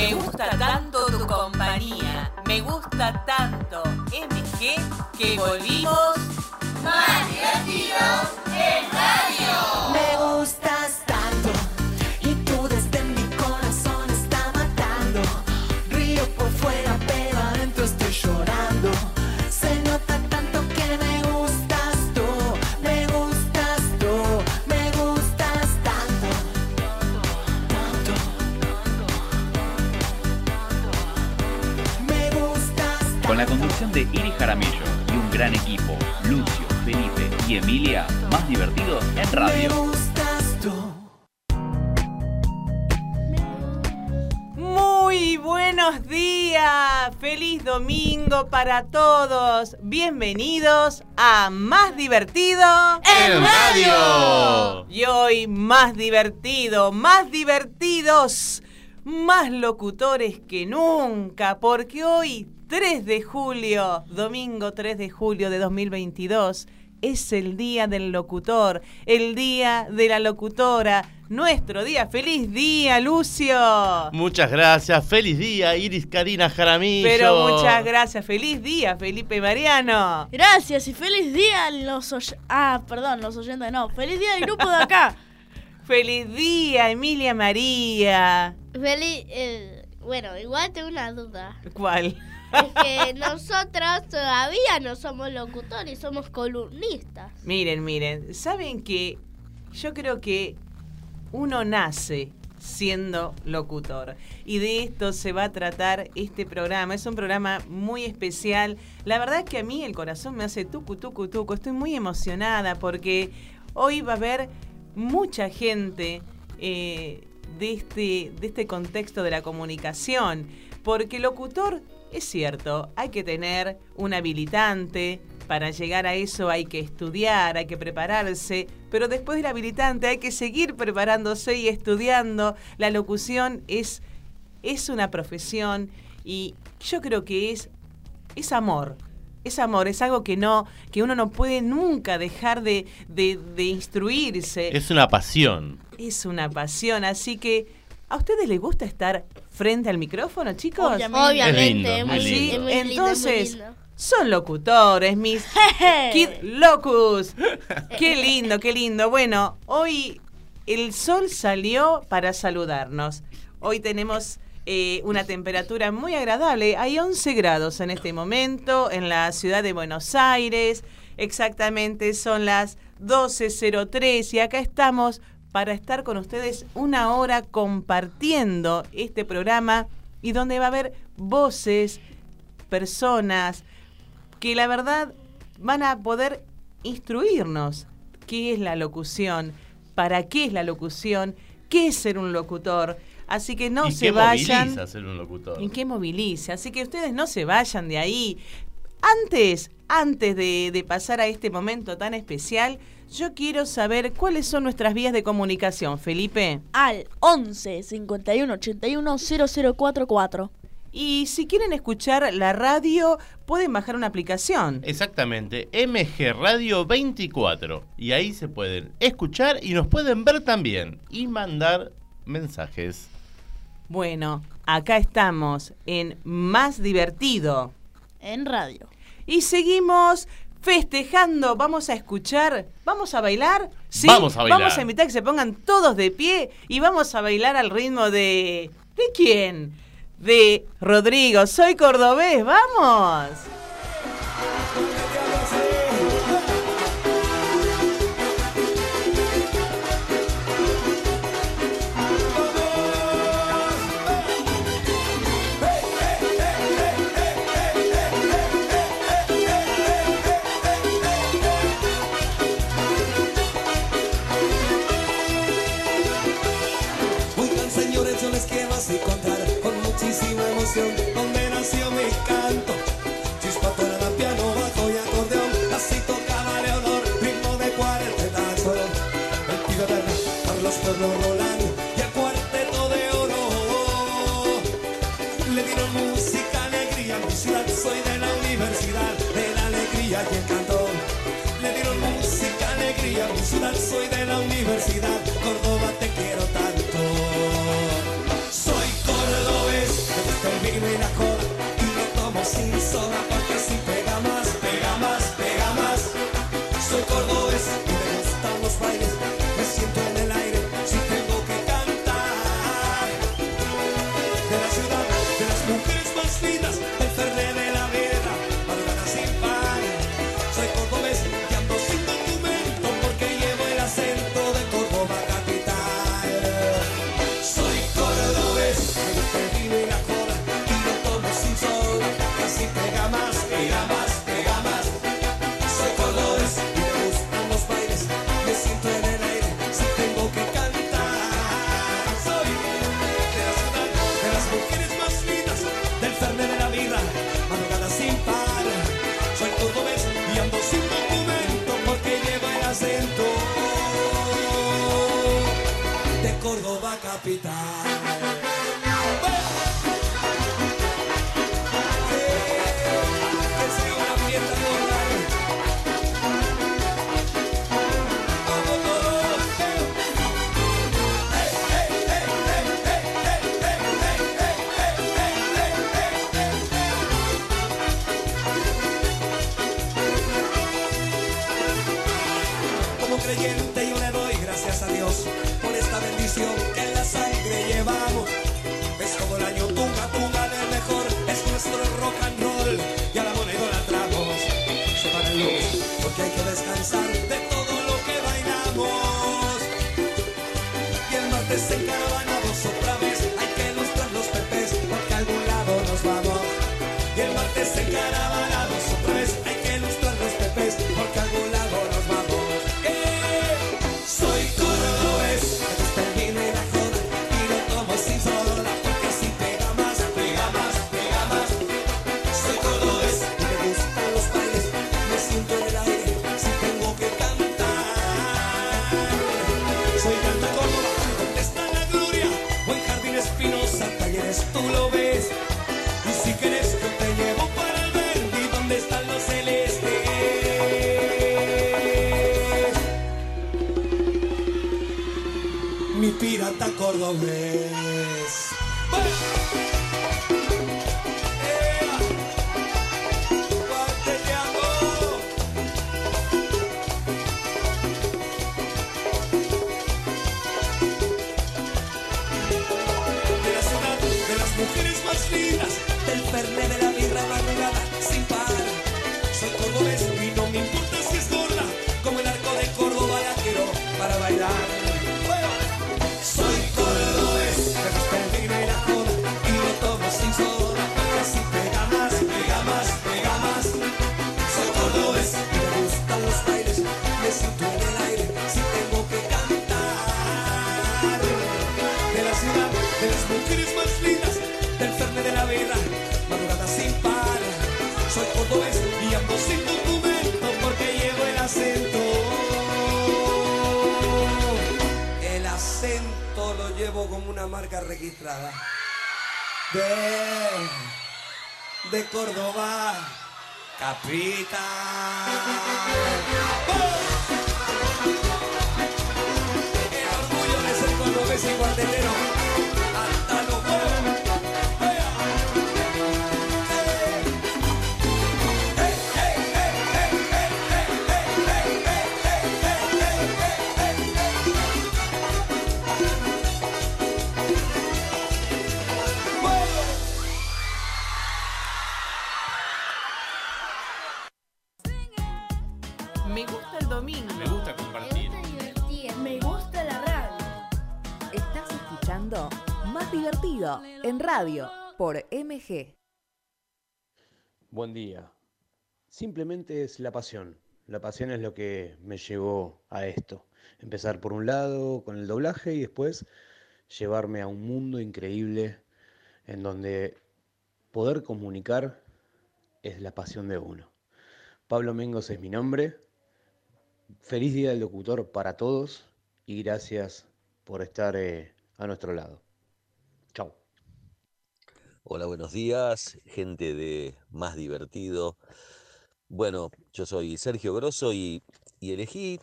Me gusta tanto tu compañía. Me gusta tanto MG que volvimos más divertidos en radio. Conducción de Iris Jaramillo y un gran equipo, Lucio, Felipe y Emilia, más divertidos en Me radio. gustas tú. Muy buenos días, feliz domingo para todos. Bienvenidos a Más Divertido En radio. Y hoy más divertido, más divertidos, más locutores que nunca, porque hoy 3 de julio, domingo 3 de julio de 2022, es el día del locutor, el día de la locutora, nuestro día. ¡Feliz día, Lucio! Muchas gracias, feliz día, Iris Karina Jaramillo. Pero muchas gracias, feliz día, Felipe Mariano. Gracias y feliz día a los oy- Ah, perdón, los oyentes no. Feliz día al grupo de acá. Feliz día, Emilia María. Feliz. eh, bueno, igual tengo una duda. ¿Cuál? Es que nosotros todavía no somos locutores, somos columnistas. Miren, miren, saben que yo creo que uno nace siendo locutor y de esto se va a tratar este programa. Es un programa muy especial. La verdad es que a mí el corazón me hace tucu, tucu, tucu. Estoy muy emocionada porque hoy va a haber mucha gente eh, de, este, de este contexto de la comunicación. Porque locutor, es cierto, hay que tener un habilitante, para llegar a eso hay que estudiar, hay que prepararse, pero después del habilitante hay que seguir preparándose y estudiando. La locución es, es una profesión y yo creo que es, es amor. Es amor, es algo que no, que uno no puede nunca dejar de, de, de instruirse. Es una pasión. Es una pasión, así que ¿a ustedes les gusta estar frente al micrófono, chicos? Obviamente. Obviamente, lindo, muy muy, lindo. es muy lindo, Entonces, muy lindo. son locutores, mis Kid Locus. Qué lindo, qué lindo. Bueno, hoy el sol salió para saludarnos. Hoy tenemos eh, una temperatura muy agradable. Hay 11 grados en este momento en la ciudad de Buenos Aires. Exactamente son las 12.03 y acá estamos para estar con ustedes una hora compartiendo este programa y donde va a haber voces, personas, que la verdad van a poder instruirnos qué es la locución, para qué es la locución, qué es ser un locutor. Así que no ¿Y se qué vayan. moviliza ser un locutor? ¿Y qué moviliza? Así que ustedes no se vayan de ahí. Antes, antes de, de pasar a este momento tan especial, yo quiero saber cuáles son nuestras vías de comunicación, Felipe. Al 11 51 81 0044. Y si quieren escuchar la radio, pueden bajar una aplicación. Exactamente, MG Radio 24. Y ahí se pueden escuchar y nos pueden ver también. Y mandar mensajes. Bueno, acá estamos en Más Divertido. En radio. Y seguimos festejando. Vamos a escuchar, vamos a bailar. ¿Sí? Vamos a bailar. Vamos a invitar que se pongan todos de pie y vamos a bailar al ritmo de. ¿De quién? De Rodrigo. Soy cordobés, vamos. creyente yo le doy gracias a Dios por esta bendición Love me. una marca registrada. De, de Córdoba, capital. ¡Oh! El orgullo de ser cordobés y guardelero. En radio, por MG. Buen día. Simplemente es la pasión. La pasión es lo que me llevó a esto. Empezar por un lado con el doblaje y después llevarme a un mundo increíble en donde poder comunicar es la pasión de uno. Pablo Mengos es mi nombre. Feliz día del locutor para todos y gracias por estar eh, a nuestro lado. Hola, buenos días, gente de Más Divertido. Bueno, yo soy Sergio Grosso y, y elegí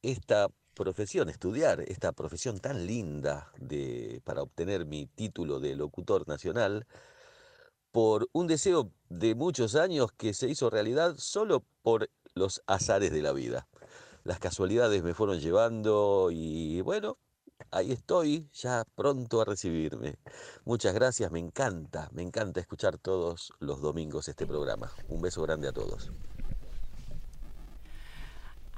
esta profesión, estudiar esta profesión tan linda de, para obtener mi título de locutor nacional, por un deseo de muchos años que se hizo realidad solo por los azares de la vida. Las casualidades me fueron llevando y bueno, ahí estoy, ya pronto a recibirme. Muchas gracias, me encanta, me encanta escuchar todos los domingos este programa. Un beso grande a todos.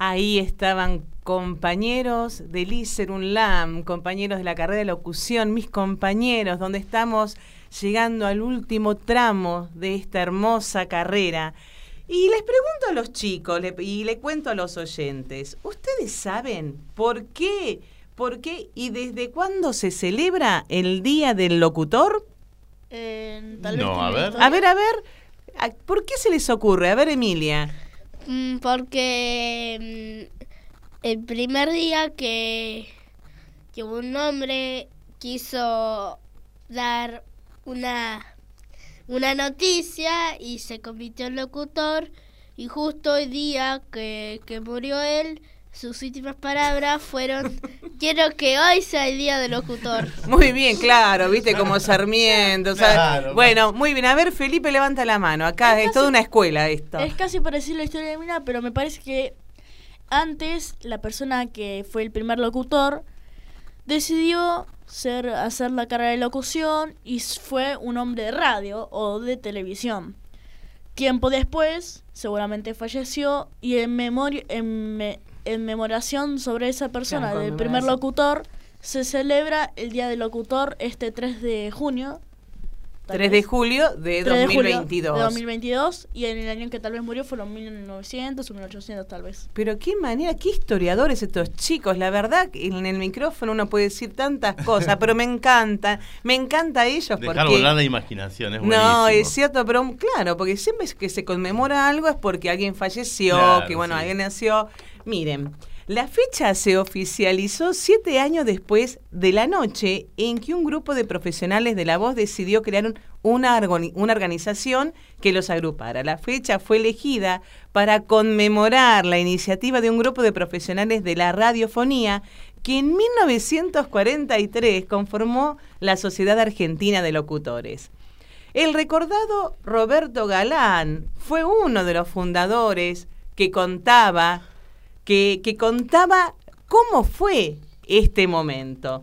Ahí estaban compañeros del ICER UNLAM, compañeros de la carrera de locución, mis compañeros, donde estamos llegando al último tramo de esta hermosa carrera. Y les pregunto a los chicos y le cuento a los oyentes, ¿ustedes saben por qué, por qué y desde cuándo se celebra el Día del Locutor? Eh, tal No, a ver. historia. A ver, a ver, ¿a- ¿por qué se les ocurre? A ver, Emilia. Mm, Porque mm, el primer día que, que un hombre quiso dar una, una noticia y se convirtió en locutor y justo hoy día que, que murió él, sus últimas palabras fueron quiero que hoy sea el día del locutor. Muy bien, claro, viste como Sarmiento. Claro. bueno, muy bien. A ver, Felipe, levanta la mano. Acá es, toda una escuela esto. Es casi parecido a la historia de Mina, pero me parece que antes la persona que fue el primer locutor decidió ser, hacer la carrera de locución y fue un hombre de radio o de televisión. Tiempo después, seguramente falleció y en, memoria, en, me- en memoración sobre esa persona, Claro, del primer locutor, se celebra el Día del Locutor este 3 de junio. tal 3 de julio de 3 de julio 2022. de 2022 y en el año en que tal vez murió fueron 1900 o 1800 tal vez. Pero qué manera, qué historiadores estos chicos. La verdad, que en el micrófono uno puede decir tantas cosas, pero me encanta, me encanta ellos Dejar porque... volar la imaginación, es No, buenísimo. es cierto, pero claro, porque siempre que se conmemora algo es porque alguien falleció, Claro, que bueno, sí. alguien nació. Miren, la fecha se oficializó siete años después de la noche en que un grupo de profesionales de la voz decidió crear un- una, una organización que los agrupara. La fecha fue elegida para conmemorar la iniciativa de un grupo de profesionales de la radiofonía que en 1943 conformó la Sociedad Argentina de Locutores. El recordado Roberto Galán fue uno de los fundadores que contaba, que, que contaba cómo fue este momento.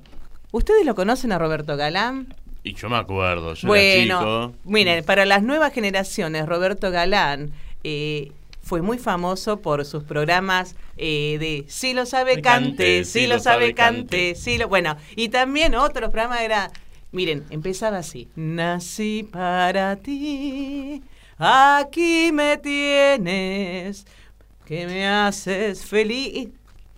¿Ustedes lo conocen a Roberto Galán? Y yo me acuerdo, yo bueno, era chico. miren, para las nuevas generaciones, Roberto Galán eh, fue muy famoso por sus programas eh, de Si lo sabe, cante, cante, Si lo sabe, cante, Si lo... Bueno, y también otro programa era... Miren, empezaba así. Nací para ti, aquí me tienes, que me haces feliz.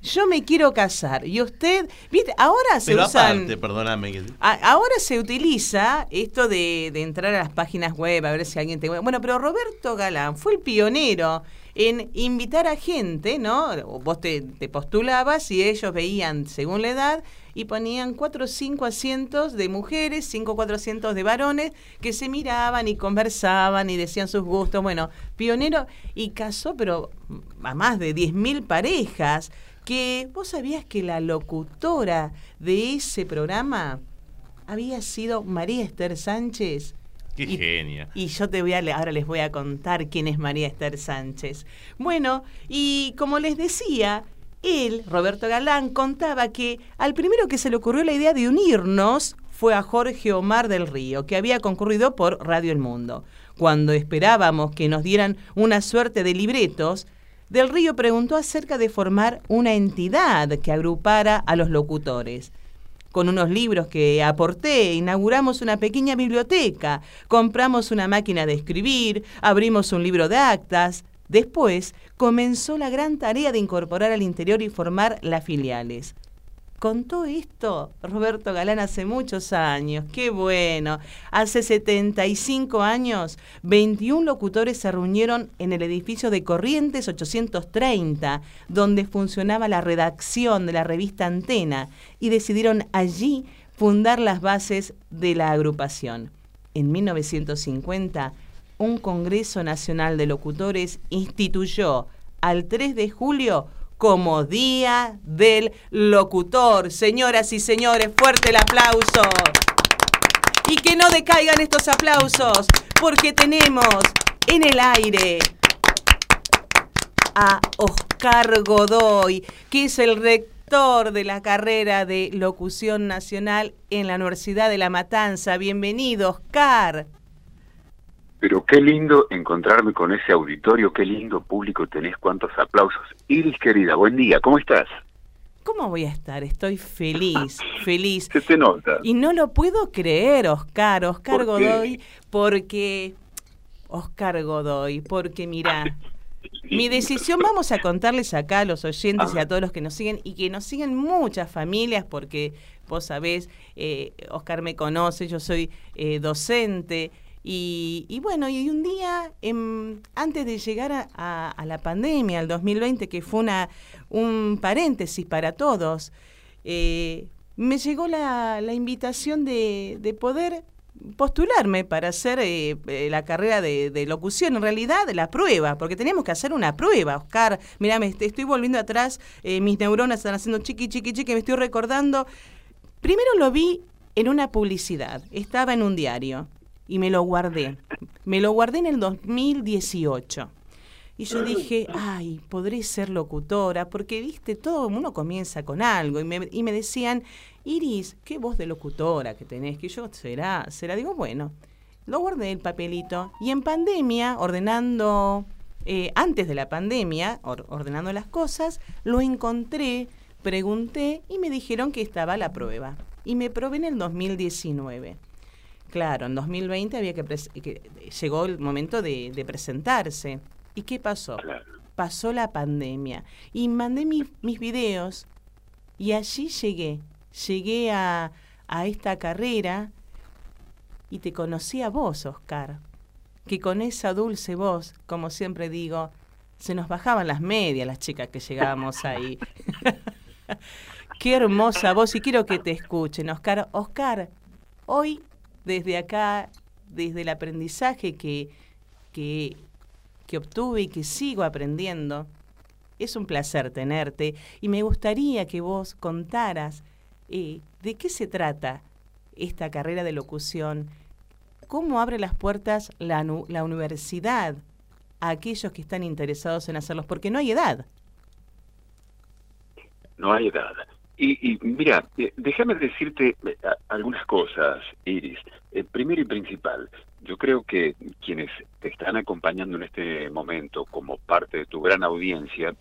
Yo me quiero casar. Y usted, viste, ahora se Pero usan... aparte, perdóname. que- A- Ahora se utiliza esto de, de entrar a las páginas web a ver si alguien te... Bueno, pero Roberto Galán fue el pionero en invitar a gente, ¿no? Vos te, te postulabas y ellos veían según la edad y ponían cuatro o cinco asientos de mujeres, cinco o cuatro asientos de varones que se miraban y conversaban y decían sus gustos. Bueno, pionero y casó, pero a más de 10.000 parejas. Que vos sabías que la locutora de ese programa había sido María Esther Sánchez. Qué Y- genia. Y yo te voy a, ahora les voy a contar quién es María Esther Sánchez. Bueno, y como les decía, él, Roberto Galán, contaba que al primero que se le ocurrió la idea de unirnos fue a Jorge Omar del Río, que había concurrido por Radio El Mundo. Cuando esperábamos que nos dieran una suerte de libretos, Del Río preguntó acerca de formar una entidad que agrupara a los locutores. Con unos libros que aporté, inauguramos una pequeña biblioteca, compramos una máquina de escribir, abrimos un libro de actas. Después comenzó la gran tarea de incorporar al interior y formar las filiales. Contó esto Roberto Galán hace muchos años, qué bueno. Hace 75 años, 21 locutores se reunieron en el edificio de Corrientes 830, donde funcionaba la redacción de la revista Antena, y decidieron allí fundar las bases de la agrupación. En 1950, un Congreso Nacional de Locutores instituyó al 3 de julio como Día del Locutor. Señoras y señores, fuerte el aplauso. Y que no decaigan estos aplausos, porque tenemos en el aire a Oscar Godoy, que es el rector de la carrera de locución nacional en la Universidad de La Matanza. Bienvenido, Oscar. Pero qué lindo encontrarme con ese auditorio, qué lindo público tenés, cuántos aplausos. Iris querida, buen día, ¿cómo estás? ¿Cómo voy a estar? Estoy feliz, feliz. Se te nota. Y no lo puedo creer, Oscar, Oscar ¿Por qué? Godoy, porque... Oscar Godoy, porque mira, mi decisión, vamos a contarles acá a los oyentes y a todos los que nos siguen, y que nos siguen muchas familias, porque vos sabés, eh, Oscar me conoce, yo soy eh, docente, y, bueno, y un día, em, antes de llegar a, a- a la pandemia, al 2020, que fue una, un paréntesis para todos, eh, me llegó la, la invitación de, de poder postularme para hacer eh, eh, la carrera de, de locución, en realidad la prueba, porque teníamos que hacer una prueba, Oscar. Mira, me est- estoy volviendo atrás, mis neuronas están haciendo chiqui, chiqui, chiqui, me estoy recordando. Primero lo vi en una publicidad, estaba en un diario y me lo guardé. Me lo guardé en el 2018. Y yo dije, ay, podré ser locutora, porque, viste, todo uno comienza con algo. Y me, y me decían, Iris, qué voz de locutora que tenés, que yo será, será. Digo, bueno, lo guardé el papelito. Y en pandemia, ordenando, eh, antes de la pandemia, or- ordenando las cosas, lo encontré, pregunté y me dijeron que estaba la prueba. Y me probé en el 2019. Claro, en 2020 había que, que llegó el momento de, de presentarse. ¿Y qué pasó? Pasó la pandemia y mandé mis, mis videos y allí llegué. Llegué a, a esta carrera y te conocí a vos, Oscar, que con esa dulce voz, como siempre digo, se nos bajaban las medias las chicas que llegábamos ahí. Qué hermosa voz y quiero que te escuchen, Oscar. Oscar, hoy desde acá, desde el aprendizaje que, que, obtuve y que sigo aprendiendo, es un placer tenerte y me gustaría que vos contaras eh, de qué se trata esta carrera de locución, cómo abre las puertas la, la universidad a aquellos que están interesados en hacerlos, porque no hay edad. No hay edad. Y, y mira, eh, déjame decirte eh, algunas cosas, Iris. Eh, primero y principal, yo creo que quienes te están acompañando en este momento como parte de tu gran audiencia,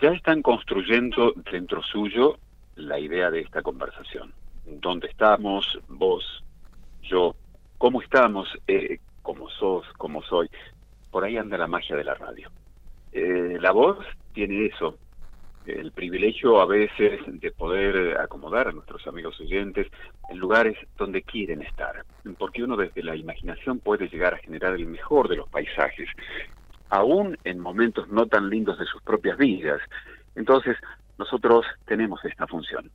ya están construyendo dentro suyo la idea de esta conversación. ¿Dónde estamos? Vos, yo, ¿cómo estamos? Eh, ¿Cómo sos? ¿Cómo soy? Por ahí anda la magia de la radio. Eh, la voz tiene eso, el privilegio a veces de poder acomodar a nuestros amigos oyentes en lugares donde quieren estar, porque uno desde la imaginación puede llegar a generar el mejor de los paisajes, aún en momentos no tan lindos de sus propias vidas. Entonces, nosotros tenemos esta función,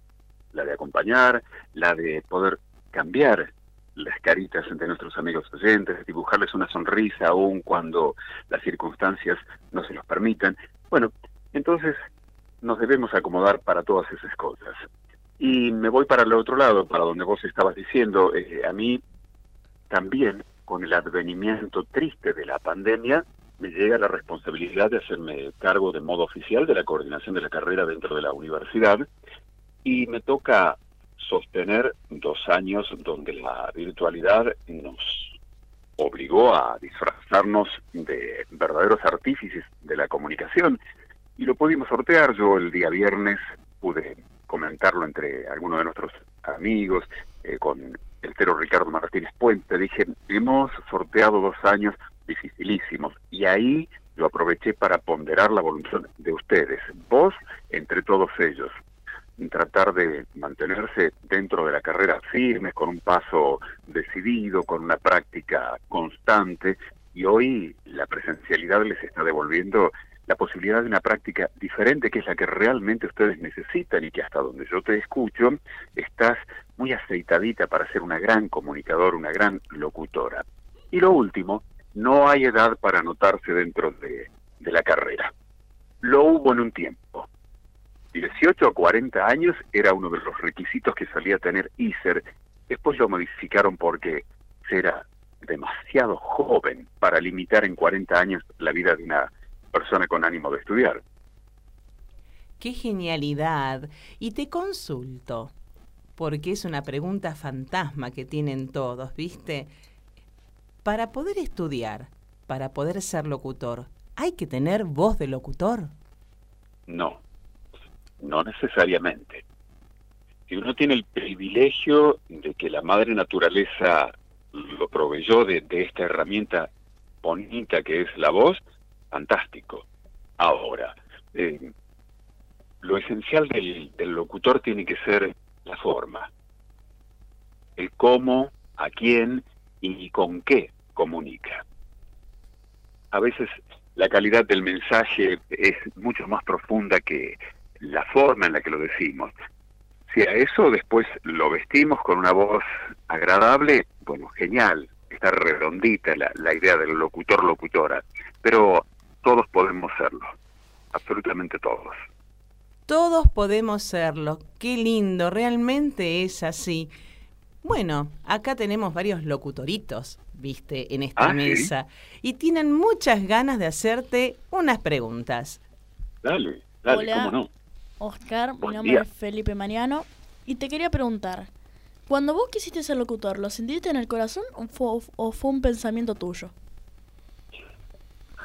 la de acompañar, la de poder cambiar las caritas de nuestros amigos oyentes, dibujarles una sonrisa aún cuando las circunstancias no se los permitan. Bueno, entonces nos debemos acomodar para todas esas cosas. Y me voy para el otro lado, para donde vos estabas diciendo, eh, a mí también con el advenimiento triste de la pandemia, me llega la responsabilidad de hacerme cargo de modo oficial de la coordinación de la carrera dentro de la universidad y me toca sostener dos años donde la virtualidad nos obligó a disfrazarnos de verdaderos artífices de la comunicación y lo pudimos sortear. Yo el día viernes pude comentarlo entre algunos de nuestros amigos, eh, con el tero Ricardo Martínez Puente. Dije, hemos sorteado dos años dificilísimos y ahí lo aproveché para ponderar la voluntad de ustedes, vos entre todos ellos, tratar de mantenerse dentro de la carrera firmes, con un paso decidido, con una práctica constante y hoy la presencialidad les está devolviendo la posibilidad de una práctica diferente que es la que realmente ustedes necesitan y que hasta donde yo te escucho estás muy aceitadita para ser una gran comunicadora, una gran locutora. Y lo último, no hay edad para anotarse dentro de, de la carrera. Lo hubo en un tiempo. 18 a 40 años era uno de los requisitos que solía tener ISER. Después lo modificaron porque será demasiado joven para limitar en 40 años la vida de una persona con ánimo de estudiar. ¡Qué genialidad! Y te consulto, porque es una pregunta fantasma que tienen todos, ¿viste? Para poder estudiar, para poder ser locutor, ¿hay que tener voz de locutor? No, no necesariamente. Si uno tiene el privilegio de que la madre naturaleza lo proveyó de, de esta herramienta bonita que es la voz, fantástico. Ahora, eh, lo esencial del, del locutor tiene que ser la forma, el cómo, a quién y con qué comunica. A veces la calidad del mensaje es mucho más profunda que la forma en la que lo decimos. Si a eso después lo vestimos con una voz agradable, bueno, genial, está redondita la, la idea del locutor-locutora, pero todos podemos serlo, absolutamente todos. Todos podemos serlo. Qué lindo, realmente es así. Bueno, acá tenemos varios locutoritos, viste, en esta Ah, ¿sí? mesa. Y tienen muchas ganas de hacerte unas preguntas. Dale, dale, Hola. cómo no. Oscar, mi nombre día. es Felipe Mariano y te quería preguntar, cuando vos quisiste ser locutor, ¿lo sentiste en el corazón o fue, o fue un pensamiento tuyo?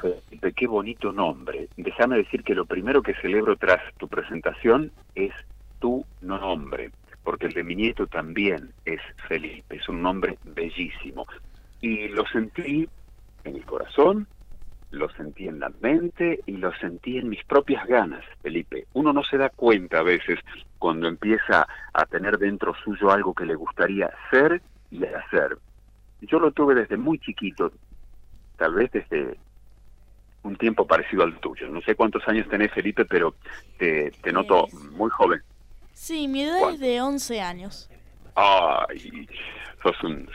Felipe, qué bonito nombre. Déjame decir que lo primero que celebro tras tu presentación es tu nombre, porque el de mi nieto también es Felipe, es un nombre bellísimo. Y lo sentí en el corazón, lo sentí en la mente y lo sentí en mis propias ganas, Felipe. Uno no se da cuenta a veces cuando empieza a tener dentro suyo algo que le gustaría ser y hacer. Yo lo tuve desde muy chiquito, tal vez desde un tiempo parecido al tuyo. No sé cuántos años tenés, Felipe, pero te, te noto muy joven. Sí, mi edad ¿Cuál? es de 11 años. Ay, sos un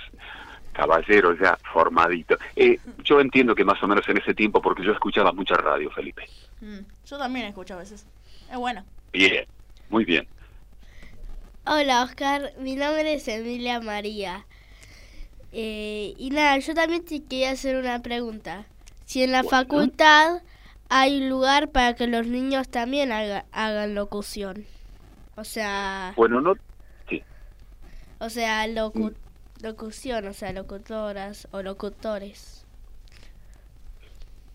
caballero ya formadito. Eh, yo entiendo que más o menos en ese tiempo, porque yo escuchaba mucha radio, Felipe. Mm, yo también escucho a veces. Es bueno. Bien, muy bien. Hola Oscar, mi nombre es Emilia María. Eh, y nada, yo también te quería hacer una pregunta. Si en la facultad hay lugar para que los niños también haga- hagan locución. O sea, Bueno, no, o sea, locu- locución, o sea, locutoras o locutores.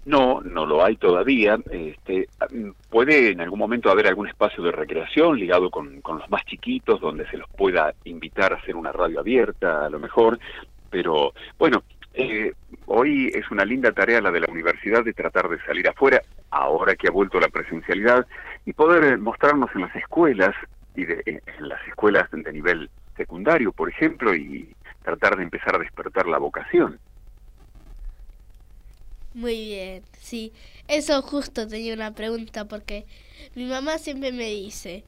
No, no lo hay todavía. Este, mm, puede en algún momento haber algún espacio de recreación ligado con, con los más chiquitos, donde se los pueda invitar a hacer una radio abierta, a lo mejor. Pero bueno, eh, hoy es una linda tarea la de la universidad de tratar de salir afuera, ahora que ha vuelto la presencialidad, y poder mostrarnos en las escuelas, y de- en las escuelas de nivel secundario, por ejemplo, y tratar de empezar a despertar la vocación. Muy bien, sí. Eso justo tenía una pregunta porque mi mamá siempre me dice,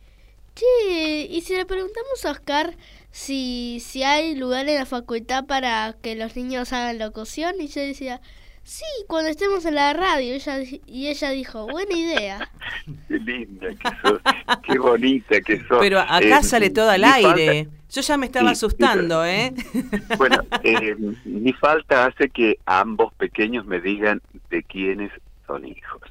che, ¿y si le preguntamos a Oscar si, si hay lugar en la facultad para que los niños hagan locución? Y yo decía, sí, cuando estemos en la radio. Y ella, di- y ella dijo, buena idea. Qué linda que sos, qué bonita que sos. Pero acá Eh, sale todo al falta- aire. Yo ya me estaba Sí, sí, asustando, ¿eh? bueno, eh, mi falta hace que ambos pequeños me digan de quiénes son hijos.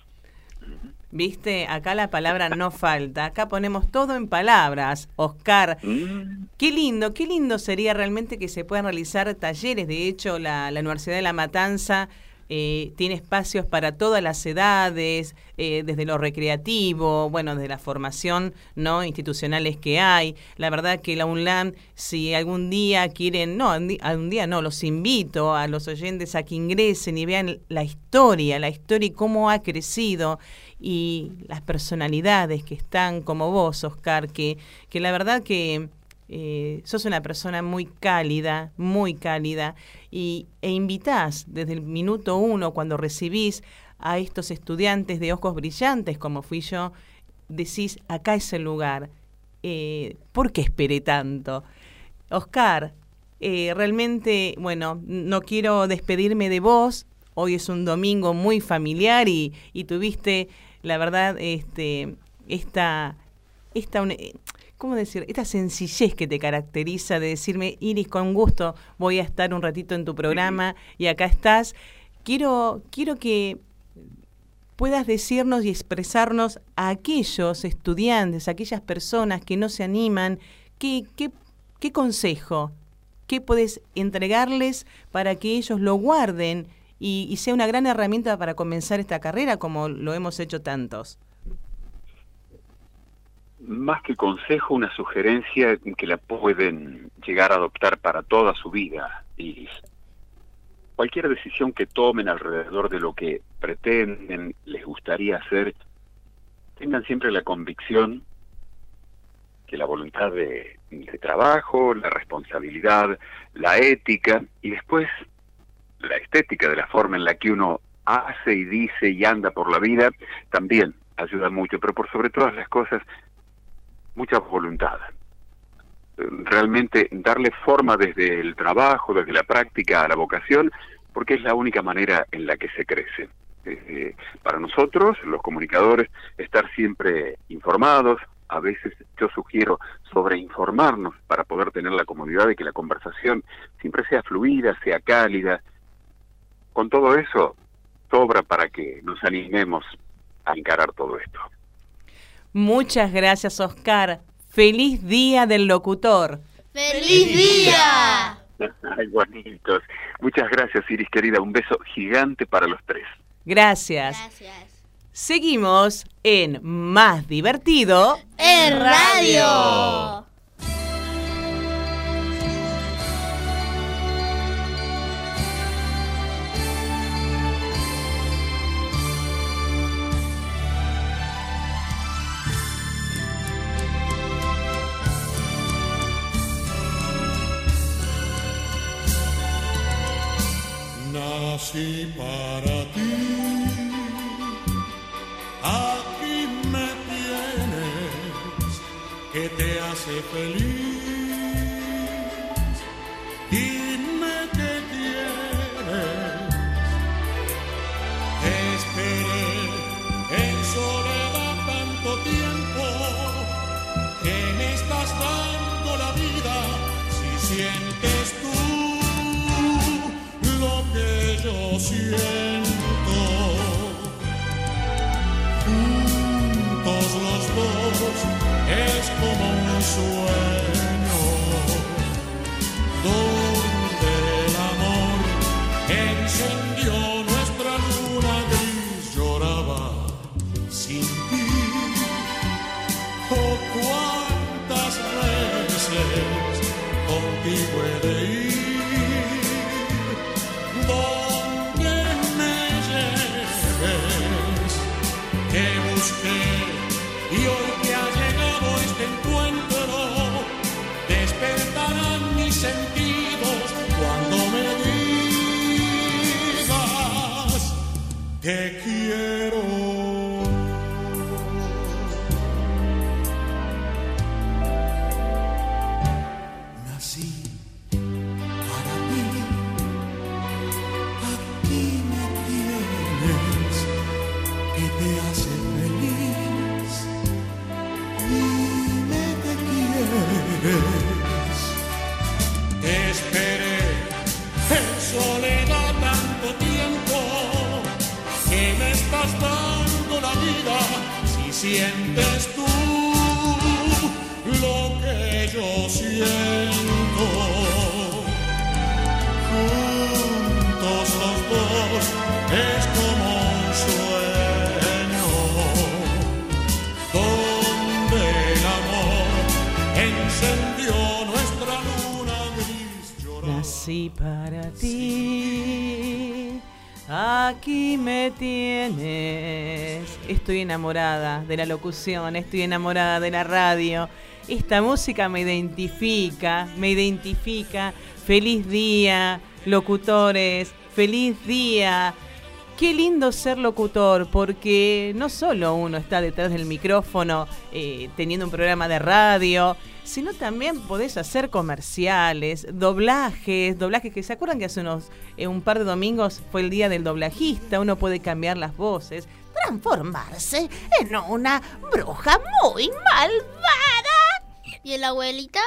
Viste, acá la palabra no falta. Acá ponemos todo en palabras. Oscar, Mm, qué lindo, qué lindo sería realmente que se puedan realizar talleres. De hecho, la, la Universidad de La Matanza eh, tiene espacios para todas las edades, eh, desde lo recreativo, bueno, desde la formación no institucionales que hay. La verdad que la UNLAM, si algún día quieren, no, algún día no, los invito a los oyentes a que ingresen y vean la historia, la historia y cómo ha crecido y las personalidades que están como vos, Oscar, que, que la verdad que eh, sos una persona muy cálida, muy cálida, y, e invitás desde el minuto uno cuando recibís a estos estudiantes de ojos brillantes como fui yo, decís, acá es el lugar. Eh, ¿Por qué esperé tanto? Oscar, eh, realmente, bueno, no quiero despedirme de vos. Hoy es un domingo muy familiar y, y tuviste, la verdad, este, esta, esta, ¿cómo decir? Esta sencillez que te caracteriza de decirme, Iris, con gusto voy a estar un ratito en tu programa y acá estás. Quiero, quiero que puedas decirnos y expresarnos a aquellos estudiantes, a aquellas personas que no se animan, qué, qué, qué consejo, qué puedes entregarles para que ellos lo guarden y, y sea una gran herramienta para comenzar esta carrera como lo hemos hecho tantos. Más que consejo, una sugerencia que la pueden llegar a adoptar para toda su vida, Iris. Cualquier decisión que tomen alrededor de lo que pretenden, les gustaría hacer, tengan siempre la convicción que la voluntad de trabajo, la responsabilidad, la ética y después la estética de la forma en la que uno hace y dice y anda por la vida también ayuda mucho, pero por sobre todas las cosas, mucha voluntad. Realmente darle forma desde el trabajo, desde la práctica a la vocación, porque es la única manera en la que se crece. Eh, para nosotros, los comunicadores, estar siempre informados, a veces yo sugiero sobreinformarnos para poder tener la comodidad de que la conversación siempre sea fluida, sea cálida. Con todo eso, sobra para que nos animemos a encarar todo esto. Muchas gracias, Oscar. Feliz día del locutor. ¡Feliz día! Ay, bonitos. Muchas gracias, Iris querida. Un beso gigante para los tres. Gracias. Seguimos en Más Divertido en Radio. Feliz. Como enamorada de la locución, estoy enamorada de la radio. Esta música me identifica, me identifica. Feliz día, locutores, feliz día. Qué lindo ser locutor, porque no solo uno está detrás del micrófono eh, teniendo un programa de radio, sino también podés hacer comerciales, doblajes, doblajes que se acuerdan que hace unos eh, un par de domingos fue el día del doblajista, uno puede cambiar las voces, transformarse en una bruja muy malvada. ¿Y la abuelita?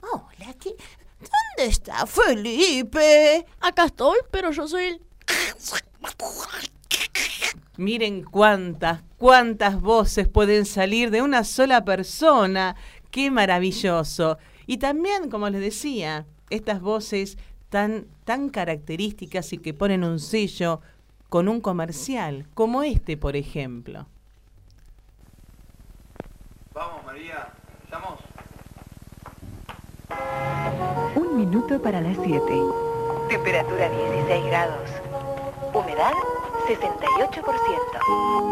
Hola, ¿qué? ¿Dónde está Felipe? Acá estoy, pero yo soy el... Miren cuántas, cuántas voces pueden salir de una sola persona. Qué maravilloso. Y también, como les decía, estas voces tan, tan características y que ponen un sello con un comercial, como este, por ejemplo. Vamos, María, estamos. Un minuto para las 7. Temperatura 16 grados. Humedad 68%.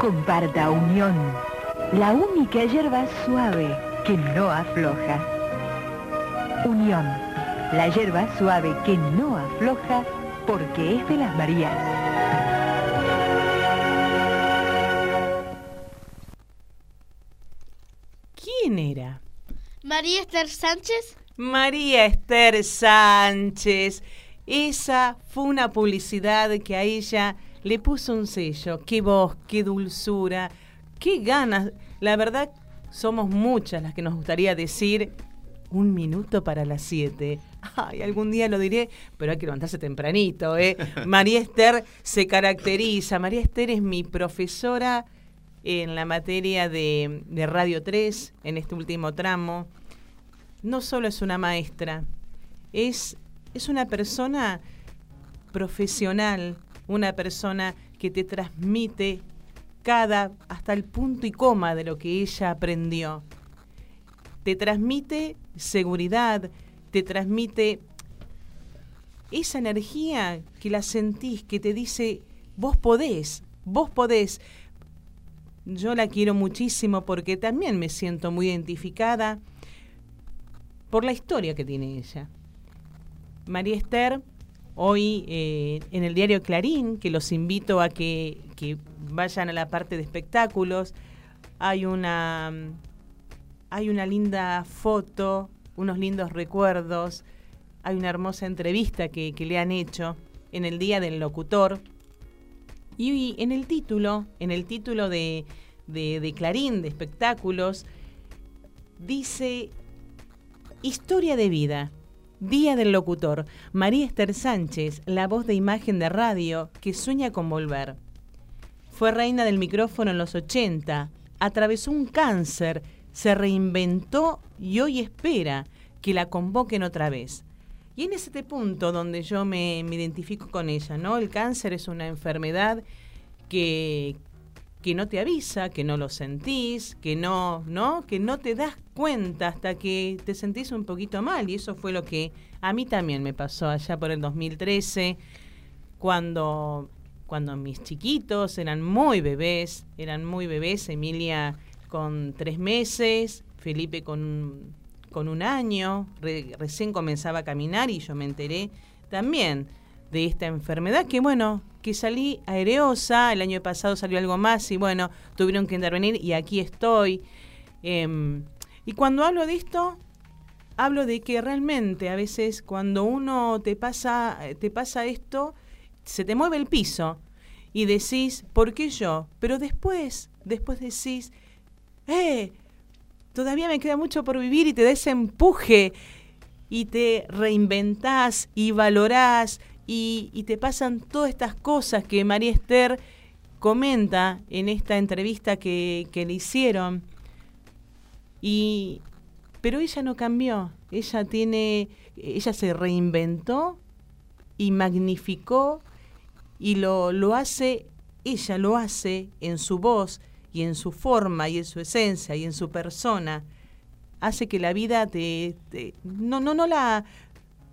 Comparta Unión, la única hierba suave que no afloja. Unión, la hierba suave que no afloja porque es de las Marías. ¿Quién era? María Esther Sánchez. María Esther Sánchez. Esa fue una publicidad que a ella le puso un sello. Qué voz, qué dulzura, qué ganas. La verdad, somos muchas las que nos gustaría decir un minuto para las siete. Ay, algún día lo diré, pero hay que levantarse tempranito, ¿eh? María Esther se caracteriza. María Esther es mi profesora en la materia de, de, Radio 3, en este último tramo. No solo es una maestra, es, es una persona profesional, una persona que te transmite hasta el punto y coma de lo que ella aprendió. Te transmite seguridad, te transmite esa energía que la sentís, que te dice, vos podés, vos podés. Yo la quiero muchísimo porque también me siento muy identificada por la historia que tiene ella. María Esther, hoy eh, en el diario Clarín, que los invito a que, que, vayan a la parte de espectáculos, hay una, hay una linda foto, unos lindos recuerdos, hay una hermosa entrevista que, le han hecho en el Día del Locutor. Y en el título, en el título de, de Clarín, de espectáculos, dice Historia de vida. Día del locutor. María Esther Sánchez, la voz de imagen de radio que sueña con volver. Fue reina del micrófono en los 80, atravesó un cáncer, se reinventó y hoy espera que la convoquen otra vez. Y en ese punto donde yo me, me identifico con ella, ¿no? El cáncer es una enfermedad que, que no te avisa, que no lo sentís, que no, ¿no? Que no te das cuenta hasta que te sentís un poquito mal. Y eso fue lo que a mí también me pasó allá por el 2013, cuando, cuando mis chiquitos eran muy bebés, eran muy bebés, Emilia con tres meses, Felipe con, con un año, re, recién comenzaba a caminar y yo me enteré también de esta enfermedad que bueno, que salí aereosa, el año pasado salió algo más y bueno, tuvieron que intervenir y aquí estoy. Eh, y cuando hablo de esto, hablo de que realmente a veces cuando uno te pasa, te pasa esto, se te mueve el piso y decís, ¿por qué yo? Pero después, después decís, ¡eh! Todavía me queda mucho por vivir y te da ese empuje y te reinventás y valorás y, te pasan todas estas cosas que María Esther comenta en esta entrevista que, que le hicieron. Y, pero ella no cambió, ella tiene, ella se reinventó y magnificó y lo, lo hace, ella lo hace en su voz y en su forma y en su esencia y en su persona. Hace que la vida te, te no, no, no la,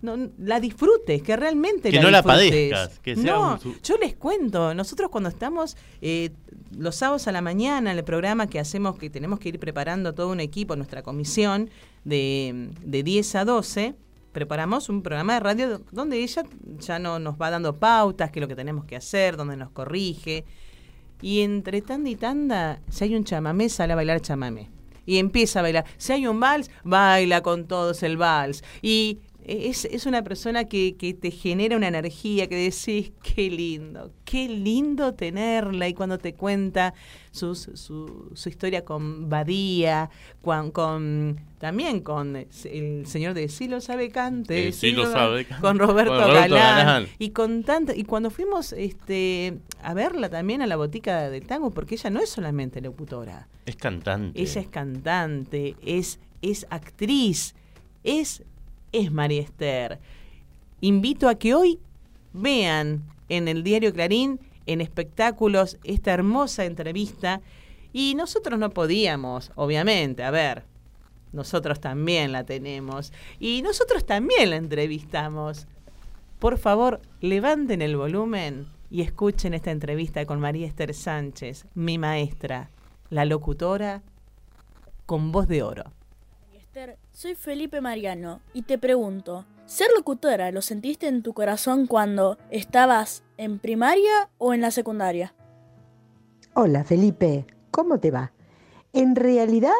no, la disfrutes, que realmente que la no disfrutes. la padezcas. Que sea no, un yo les cuento, nosotros cuando estamos eh, los sábados a la mañana, en el programa que hacemos, que tenemos que ir preparando todo un equipo, nuestra comisión, de, de 10 a 12, preparamos un programa de radio donde ella ya no nos va dando pautas, qué es lo que tenemos que hacer, donde nos corrige. Y entre tanda y tanda, si hay un chamamé, sale a bailar chamamé. Y empieza a bailar. Si hay un vals, baila con todos el vals. Y es, es una persona que, que te genera una energía, que decís, qué lindo, qué lindo tenerla. Y cuando te cuenta sus- su, su historia con Badía, con, con- también con el señor de Sí lo sabe cante, Eh, Sí lo sabe cante. con Roberto, Galán, Galán. y con tanta y cuando fuimos este a verla también a la botica del tango porque ella no es solamente locutora Es cantante. ella es cantante es es actriz es es María Esther. Invito a que hoy vean en el diario Clarín en espectáculos esta hermosa entrevista. Y nosotros no podíamos obviamente. A ver nosotros también la tenemos. Y nosotros también la entrevistamos. Por favor, levanten el volumen y escuchen esta entrevista con María Esther Sánchez, mi maestra, la locutora con voz de oro. Esther, soy Felipe Mariano y te pregunto, ¿ser locutora lo sentiste en tu corazón cuando estabas en primaria o en la secundaria? Hola Felipe, ¿cómo te va? En realidad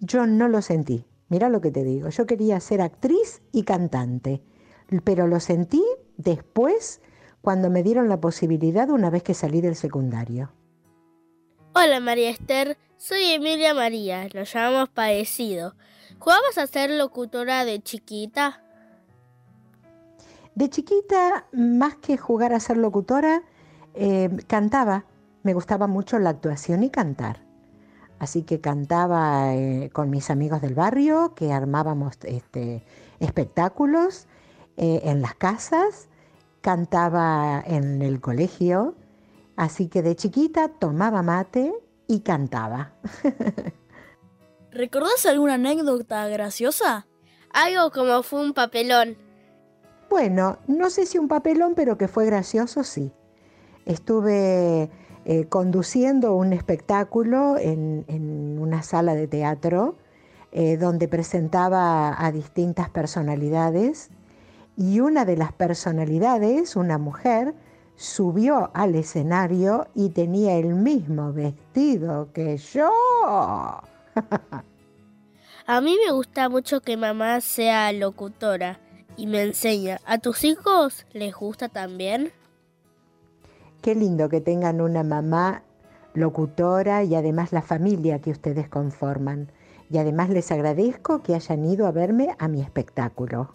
yo no lo sentí. Mira lo que te digo, yo quería ser actriz y cantante, pero lo sentí después cuando me dieron la posibilidad una vez que salí del secundario. Hola María Esther, soy Emilia María, nos llamamos parecido. ¿Jugabas a ser locutora de chiquita? De chiquita, más que jugar a ser locutora, eh, cantaba. Me gustaba mucho la actuación y cantar. Así que cantaba eh, con mis amigos del barrio, que armábamos este, espectáculos eh, en las casas, cantaba en el colegio. Así que de chiquita tomaba mate y cantaba. ¿Recordás alguna anécdota graciosa? Algo como fue un papelón. Bueno, no sé si un papelón, pero que fue gracioso, sí. Estuve eh, conduciendo un espectáculo en, en una sala de teatro eh, donde presentaba a distintas personalidades y una de las personalidades, una mujer, subió al escenario y tenía el mismo vestido que yo. A mí me gusta mucho que mamá sea locutora y me enseña. ¿A tus hijos les gusta también? Qué lindo que tengan una mamá locutora y además la familia que ustedes conforman. Y además les agradezco que hayan ido a verme a mi espectáculo.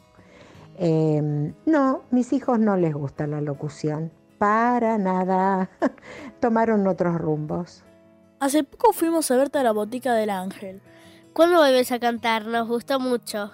Eh, no, mis hijos no les gusta la locución. Para nada. Tomaron otros rumbos. Hace poco fuimos a verte a la botica del ángel. ¿Cuándo vuelves a cantar? Nos gustó mucho.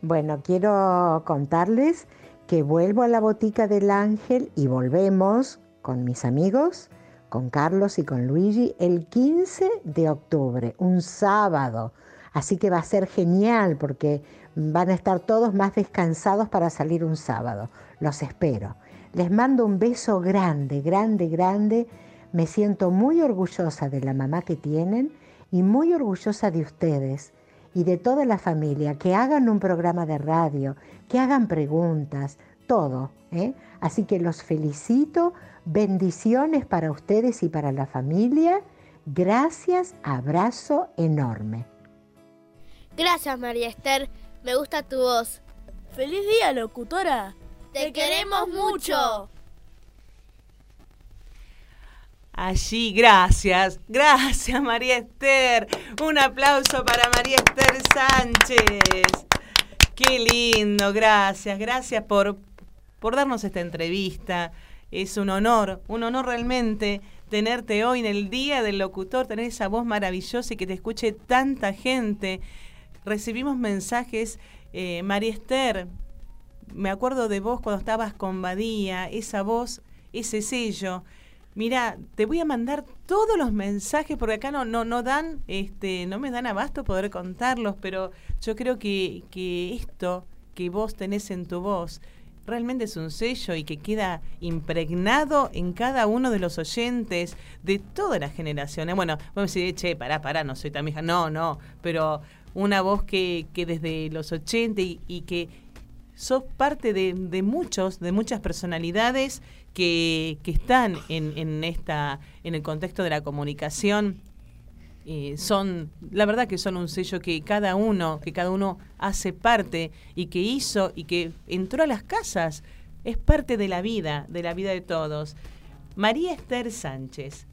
Bueno, quiero contarles que vuelvo a la botica del ángel y volvemos con mis amigos, con Carlos y con Luigi, el 15 de octubre, un sábado. Así que va a ser genial porque van a estar todos más descansados para salir un sábado. Los espero. Les mando un beso grande, grande, grande. Me siento muy orgullosa de la mamá que tienen y muy orgullosa de ustedes y de toda la familia, que hagan un programa de radio, que hagan preguntas, todo. ¿eh? Así que los felicito, bendiciones para ustedes y para la familia. Gracias, abrazo enorme. Gracias María Esther, me gusta tu voz. ¡Feliz día, locutora! ¡Te queremos mucho! Allí, gracias, gracias María Esther. Un aplauso para María Esther Sánchez. Qué lindo, gracias, gracias por, por darnos esta entrevista. Es un honor, un honor realmente tenerte hoy en el Día del Locutor, tener esa voz maravillosa y que te escuche tanta gente. Recibimos mensajes, eh, María Esther, me acuerdo de vos cuando estabas con Badía, esa voz, ese sello. Mira, te voy a mandar todos los mensajes porque acá no, no, no dan, este, no me dan abasto poder contarlos, pero yo creo que, que esto que vos tenés en tu voz realmente es un sello y que queda impregnado en cada uno de los oyentes de todas las generaciones. Bueno, vamos a decir, che, pará, pará, no soy tan vieja. No, no, pero una voz que, que desde los 80 y, y que sos parte de, de muchos, de muchas personalidades que, que están en, en, esta, en el contexto de la comunicación eh, son, la verdad que son un sello que cada uno, que cada uno hace parte y que hizo y que entró a las casas. Es parte de la vida, de la vida de todos. María Esther Sánchez.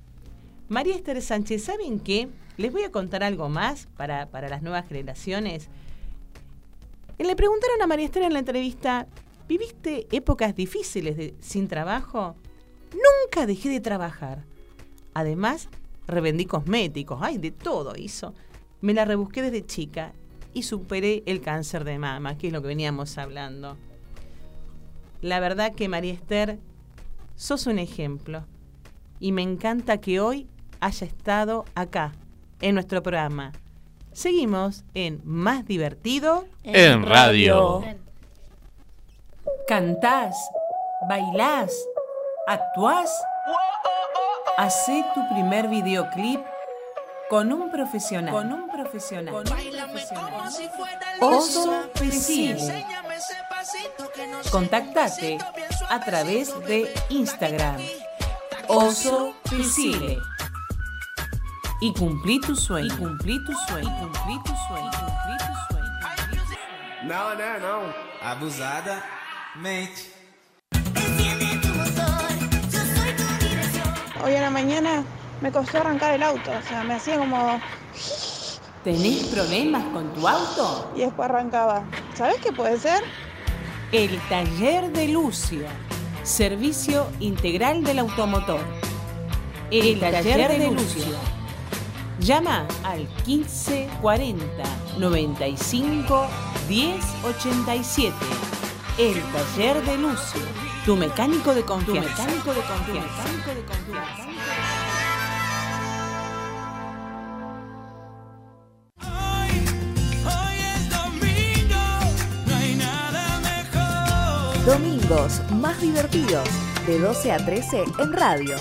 María Esther Sánchez, ¿saben qué? Les voy a contar algo más para, para las nuevas generaciones. Le preguntaron a María Esther en la entrevista, ¿viviste épocas difíciles de, sin trabajo? Nunca dejé de trabajar. Además, revendí cosméticos, ay, de todo hizo. Me la rebusqué desde chica y superé el cáncer de mama, que es lo que veníamos hablando. La verdad que María Esther, sos un ejemplo. Y me encanta que hoy haya estado acá, en nuestro programa. Seguimos en Más Divertido En radio. Cantás, bailás, actuás. Hacé tu primer videoclip con un profesional. Con un profesional. Oso Pesile. Contactate a través de Instagram. Oso Pesile. Y cumplí tu sueño. Y cumplí tu sueño. Y cumplí tu sueño. Cumplí tu sueño. Não, né, não. Abusada, mente. Hoy a la mañana me costó arrancar el auto, o sea, me hacía como... ¿Tenés problemas con tu auto? Y después arrancaba. ¿Sabes qué puede ser? El taller de Lucio. Servicio integral del automotor. El, taller, de, Lucio. Llama al 1540 95 10 87. El taller de Lucio. Tu mecánico de confianza. Tu mecánico de confianza. Tu mecánico de confianza. Domingos más divertidos, de 12 a 13 en radio.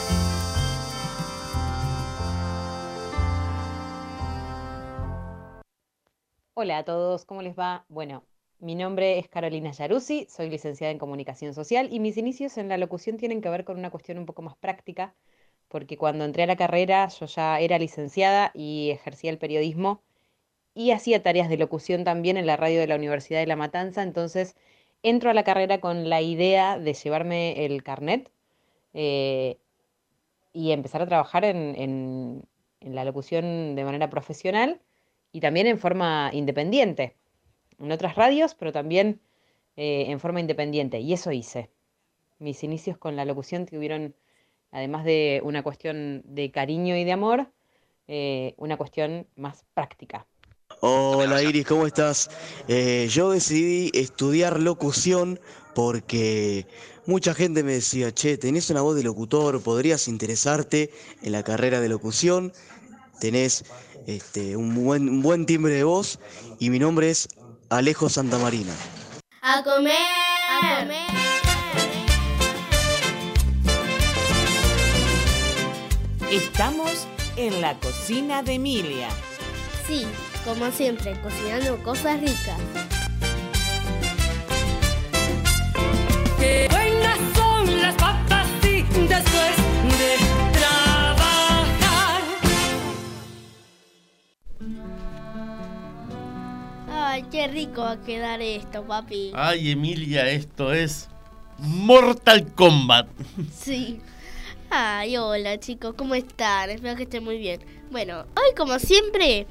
Hola a todos, ¿cómo les va? Bueno, mi nombre es Carolina Yaruzzi, soy licenciada en Comunicación Social y mis inicios en la locución tienen que ver con una cuestión un poco más práctica, porque cuando entré a la carrera yo ya era licenciada y ejercía el periodismo y hacía tareas de locución también en la radio de la Universidad de La Matanza, entonces entro a la carrera con la idea de llevarme el carnet eh, y empezar a trabajar en, la locución de manera profesional y también en forma independiente, en otras radios, pero también eh, en forma independiente. Y eso hice. Mis inicios con la locución tuvieron, además de una cuestión de cariño y de amor, eh, una cuestión más práctica. Hola Iris, ¿cómo estás? Eh, yo decidí estudiar locución porque mucha gente me decía, che, tenés una voz de locutor, podrías interesarte en la carrera de locución, tenés este, un, buen, un buen timbre de voz y mi nombre es Alejo Santamarina. A comer. A comer. Estamos en la cocina de Emilia. Sí, como siempre, cocinando cosas ricas. Qué buenas son las papas sí, después Ay, qué rico va a quedar esto, papi. Ay, Emilia, esto es Mortal Kombat. Sí. Ay, hola chicos, ¿cómo están? Espero que estén muy bien. Bueno, hoy como siempre,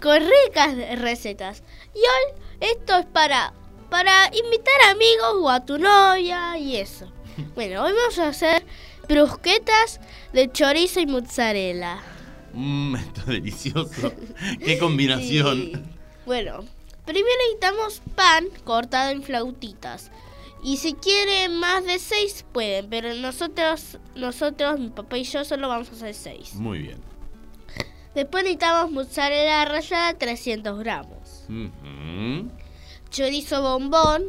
con ricas recetas. Y hoy esto es para, para invitar amigos o a tu novia y eso. Bueno, hoy vamos a hacer brusquetas de chorizo y mozzarella. Mmm, esto es delicioso. Qué combinación. Sí. Bueno, primero necesitamos pan cortado en flautitas. Y si quieren más de seis pueden, pero nosotros, nosotros, mi papá y yo solo vamos a hacer seis. Muy bien. Después necesitamos mozzarella rallada 300 gramos. Ujú. Chorizo bombón,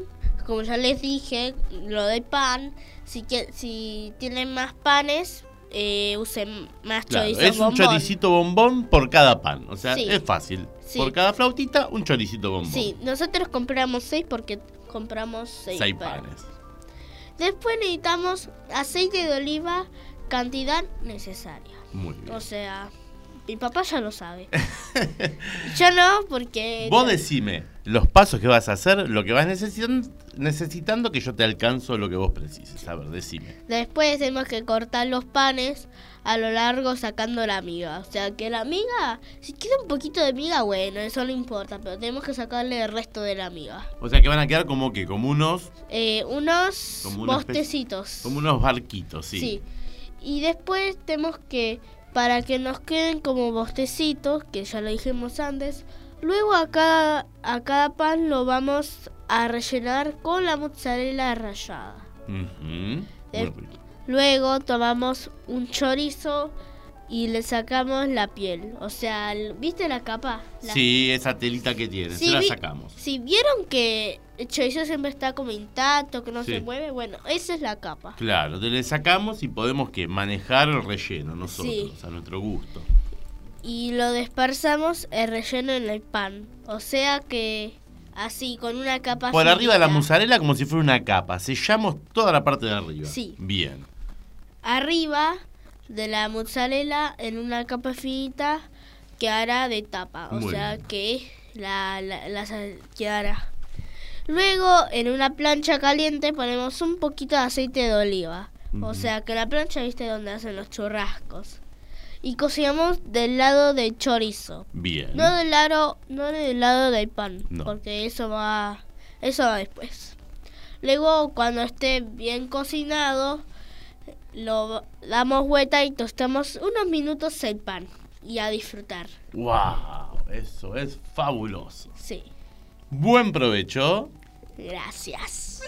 como ya les dije, lo de pan. Si, si tienen más panes, eh, usen más Claro, es un choricito bombón por cada pan. O sea, Sí. es fácil. Sí. Por cada flautita, un choricito bombón. Sí, nosotros compramos seis porque compramos seis, Seis panes. panes. Después necesitamos aceite de oliva, cantidad necesaria. Muy bien. O sea, Mi papá ya lo sabe. Yo no, porque... Vos decime los pasos que vas a hacer, lo que vas necesitando, necesitando que yo te alcanzo lo que vos precises. A ver, decime. Después tenemos que cortar los panes a lo largo sacando la miga. O sea, que la miga, si queda un poquito de miga, bueno, eso no importa, pero tenemos que sacarle el resto de la miga. O sea que van a quedar como que, como unos, Eh, unos Como bostecitos. como unos barquitos, sí. Sí. Y después tenemos que, para que nos queden como bostecitos, que ya lo dijimos antes, luego a cada, a cada pan lo vamos a rellenar con la mozzarella rallada. De- rico. Luego tomamos un chorizo y le sacamos la piel. O sea, ¿viste la capa? La- Sí, esa telita que tiene, Sí, se la sacamos. Si vieron que el chorizo siempre está como intacto, que no Sí. se mueve, bueno, esa es la capa. Claro, te le sacamos y podemos que manejar el relleno nosotros, a nuestro gusto. y lo dispersamos el relleno en el pan. O sea que así, con una capa Por arriba de la mozzarella como si fuera una capa, sellamos toda la parte de arriba. Sí. Bien. Arriba de la mozzarella en una capa finita que hará de tapa. O Muy sea bien. que la, la, la quedará. Luego en una plancha caliente ponemos un poquito de aceite de oliva. O sea que la plancha, viste, donde hacen los churrascos. Y cocinamos del lado del chorizo. Bien. No del lado, no del lado del pan, No. porque eso va, eso va después. Luego, cuando esté bien cocinado, lo damos vuelta y tostamos unos minutos el pan y a disfrutar. ¡Wow! Eso es fabuloso. Sí, Buen provecho. gracias.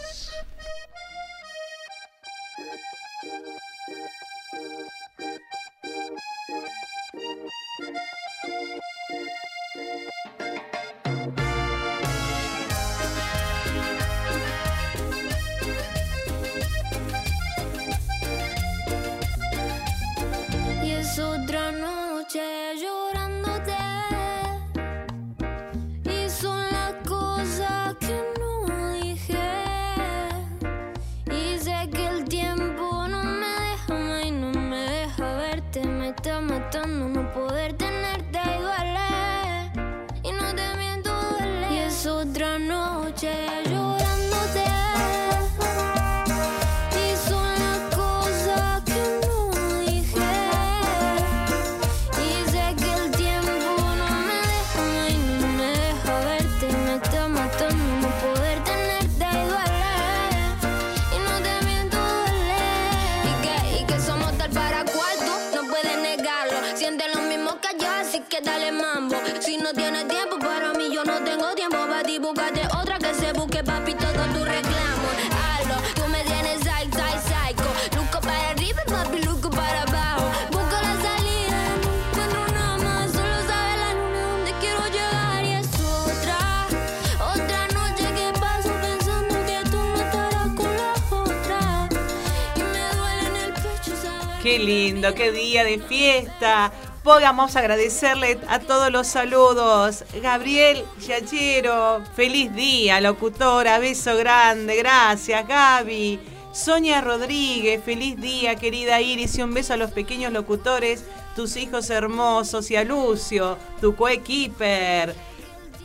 Qué lindo, qué día de fiesta. Podamos agradecerle a todos los saludos. Gabriel Yachero, feliz día, locutora, beso grande, gracias Gaby. Sonia Rodríguez, feliz día, querida Iris, y un beso a los pequeños locutores, tus hijos hermosos y a Lucio, tu coequiper.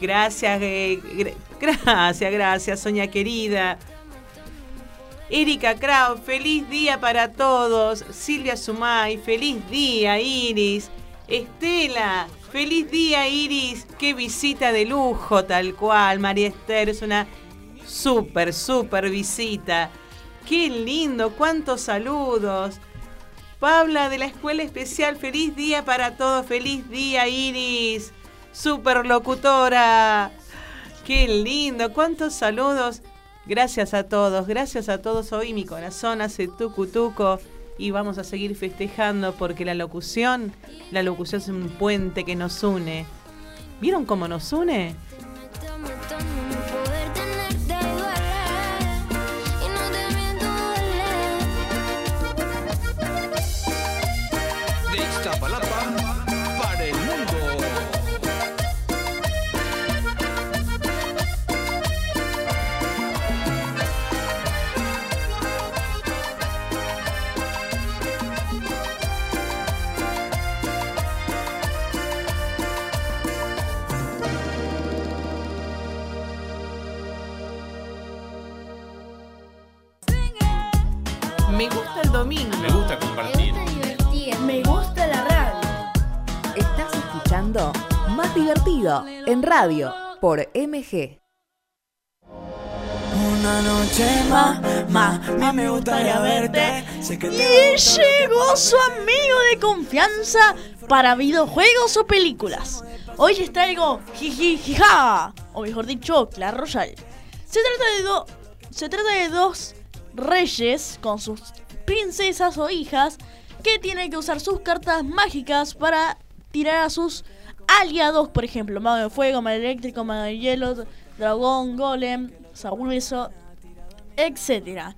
Gracias, eh, gra- gracias, gracias, Sonia querida. Erika Kraut, feliz día para todos. Silvia Sumay, feliz día, Iris. Estela, feliz día, Iris. Qué visita de lujo, tal cual. María Esther, es una súper, súper visita. Qué lindo, cuántos saludos. Pabla de la Escuela Especial, feliz día para todos. Feliz día, Iris. Super locutora. Qué lindo, cuántos saludos. Gracias a todos, gracias a todos. Hoy mi corazón hace tucu tuco y vamos a seguir festejando porque la locución, la locución es un puente que nos une. ¿Vieron cómo nos une? Domingo. Me gusta compartir. Me gusta la radio. Estás escuchando Más Divertido en radio por MG. Una noche más, más, más me gustaría verte. Sé que te Y llegó su amigo de confianza para videojuegos o películas. Hoy les traigo Jiji Jija, o mejor dicho, Clash Royale. Se trata de do- se trata de dos reyes con sus princesas o hijas que tienen que usar sus cartas mágicas para tirar a sus aliados, por ejemplo, mago de fuego, mago eléctrico, mago de hielo, dragón, golem, sabueso, etcétera.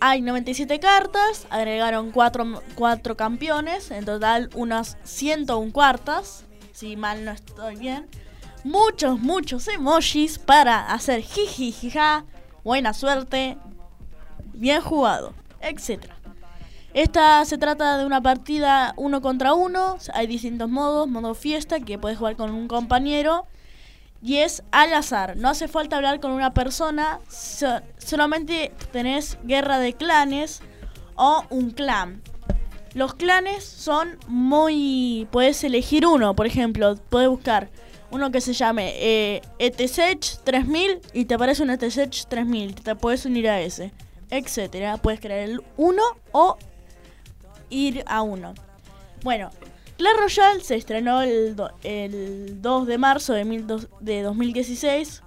Hay 97 cartas, agregaron 4, campeones, en total unas 101 cuartas, si mal no estoy bien. Muchos, muchos emojis para hacer jiji, jija, buena suerte, bien jugado, etc. Esta se trata de una partida uno contra uno, hay distintos modos, modo fiesta que puedes jugar con un compañero y es al azar. No hace falta hablar con una persona, so- solamente tenés guerra de clanes o un clan. Los clanes son muy... Puedes elegir uno, por ejemplo, puedes buscar uno que se llame eh, ETSECH 3000 y te aparece un ETSECH 3000, te puedes unir a ese, etcétera. Puedes crear el uno o ir a uno. Bueno, Clash Royale se estrenó el, el 2 de marzo de, mil de 2016.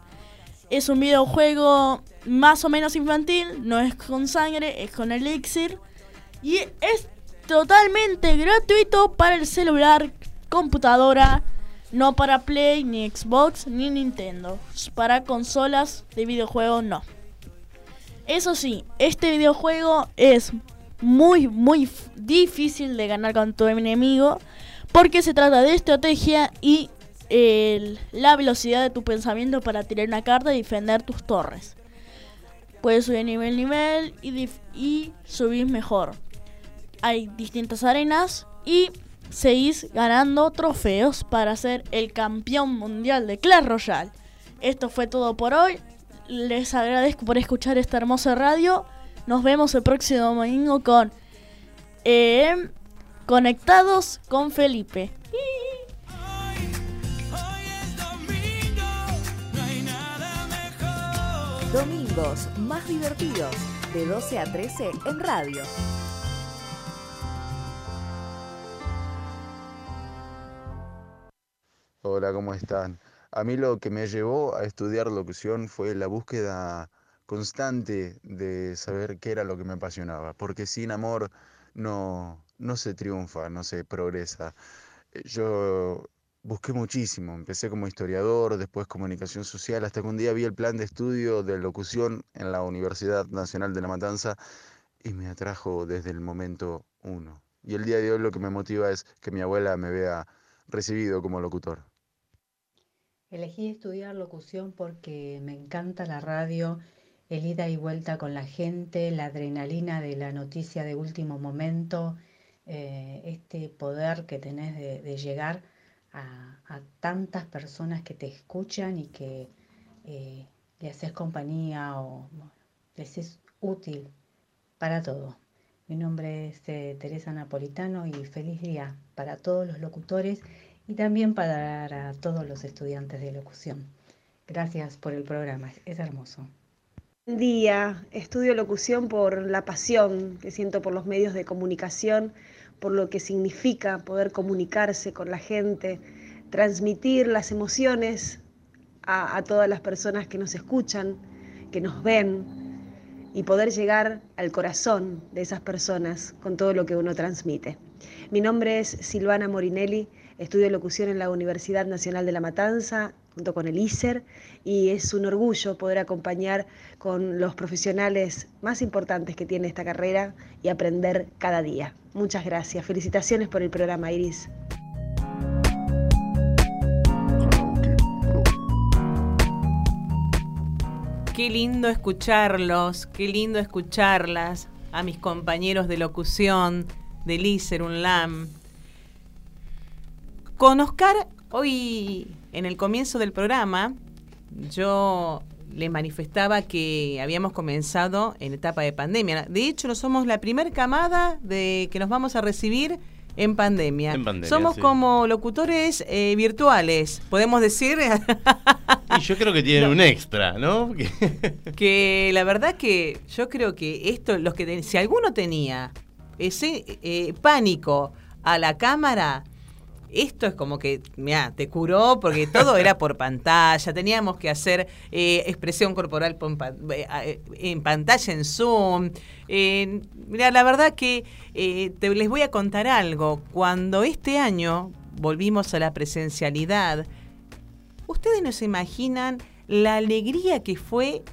Es un videojuego más o menos infantil, no es con sangre, es con elixir. Y es totalmente gratuito para el celular, computadora, no para Play, ni Xbox, ni Nintendo. Para consolas de videojuegos no. Eso sí, este videojuego es muy, muy difícil de ganar con tu enemigo porque se trata de estrategia y la velocidad de tu pensamiento para tirar una carta y defender tus torres. Puedes subir nivel nivel y, y subir mejor. Hay distintas arenas y seguís ganando trofeos para ser el campeón mundial de Clash Royale. Esto fue todo por hoy. Les agradezco por escuchar esta hermosa radio. Nos vemos el próximo domingo con eh, Conectados con Felipe. Domingos más divertidos de 12 a 13 en radio. Hola, ¿cómo están? A mí lo que me llevó a estudiar locución fue la búsqueda constante de saber qué era lo que me apasionaba, porque sin amor no, no se triunfa, no se progresa. Eh, Yo busqué muchísimo, empecé como historiador, después comunicación social, hasta que un día vi el plan de estudio de locución en la Universidad Nacional de La Matanza y me atrajo desde el momento uno. Y el día de hoy lo que me motiva es que mi abuela me vea recibido como locutor. Elegí estudiar locución porque me encanta la radio, el ida y vuelta con la gente, la adrenalina de la noticia de último momento, eh, este poder que tenés de, llegar a, tantas personas que te escuchan y que eh, le haces compañía o les es útil para todo. Mi nombre es eh, Teresa Napolitano y feliz día para todos los locutores y también para todos los estudiantes de locución. Gracias por el programa, es- hermoso. Buen día, estudio locución por la pasión que siento por los medios de comunicación, por lo que significa poder comunicarse con la gente, transmitir las emociones a todas las personas que nos escuchan, que nos ven, y poder llegar al corazón de esas personas con todo lo que uno transmite. Mi nombre es Silvana Morinelli, estudio locución en la Universidad Nacional de La Matanza junto con el ISER y es un orgullo poder acompañar con los profesionales más importantes que tiene esta carrera y aprender cada día. Muchas gracias. Felicitaciones por el programa, Iris. Qué lindo escucharlos, qué lindo escucharlas a mis compañeros de locución, de Lizer Unlam. Con Oscar, hoy en el comienzo del programa, yo les manifestaba que habíamos comenzado en etapa de pandemia. De hecho, no somos la primer camada de que nos vamos a recibir en pandemia. En pandemia, somos sí. como locutores eh, virtuales, podemos decir Y yo creo que tienen un extra, ¿no? Que- la verdad que yo creo que esto, los que si alguno tenía ese eh, pánico a la cámara, esto es como que, mira, te curó porque todo era por pantalla, teníamos que hacer eh, expresión corporal eh, eh, en pantalla en Zoom. Eh, mira, la verdad que eh, te, les voy a contar algo. Cuando este año volvimos a la presencialidad, ustedes no se imaginan la alegría que fue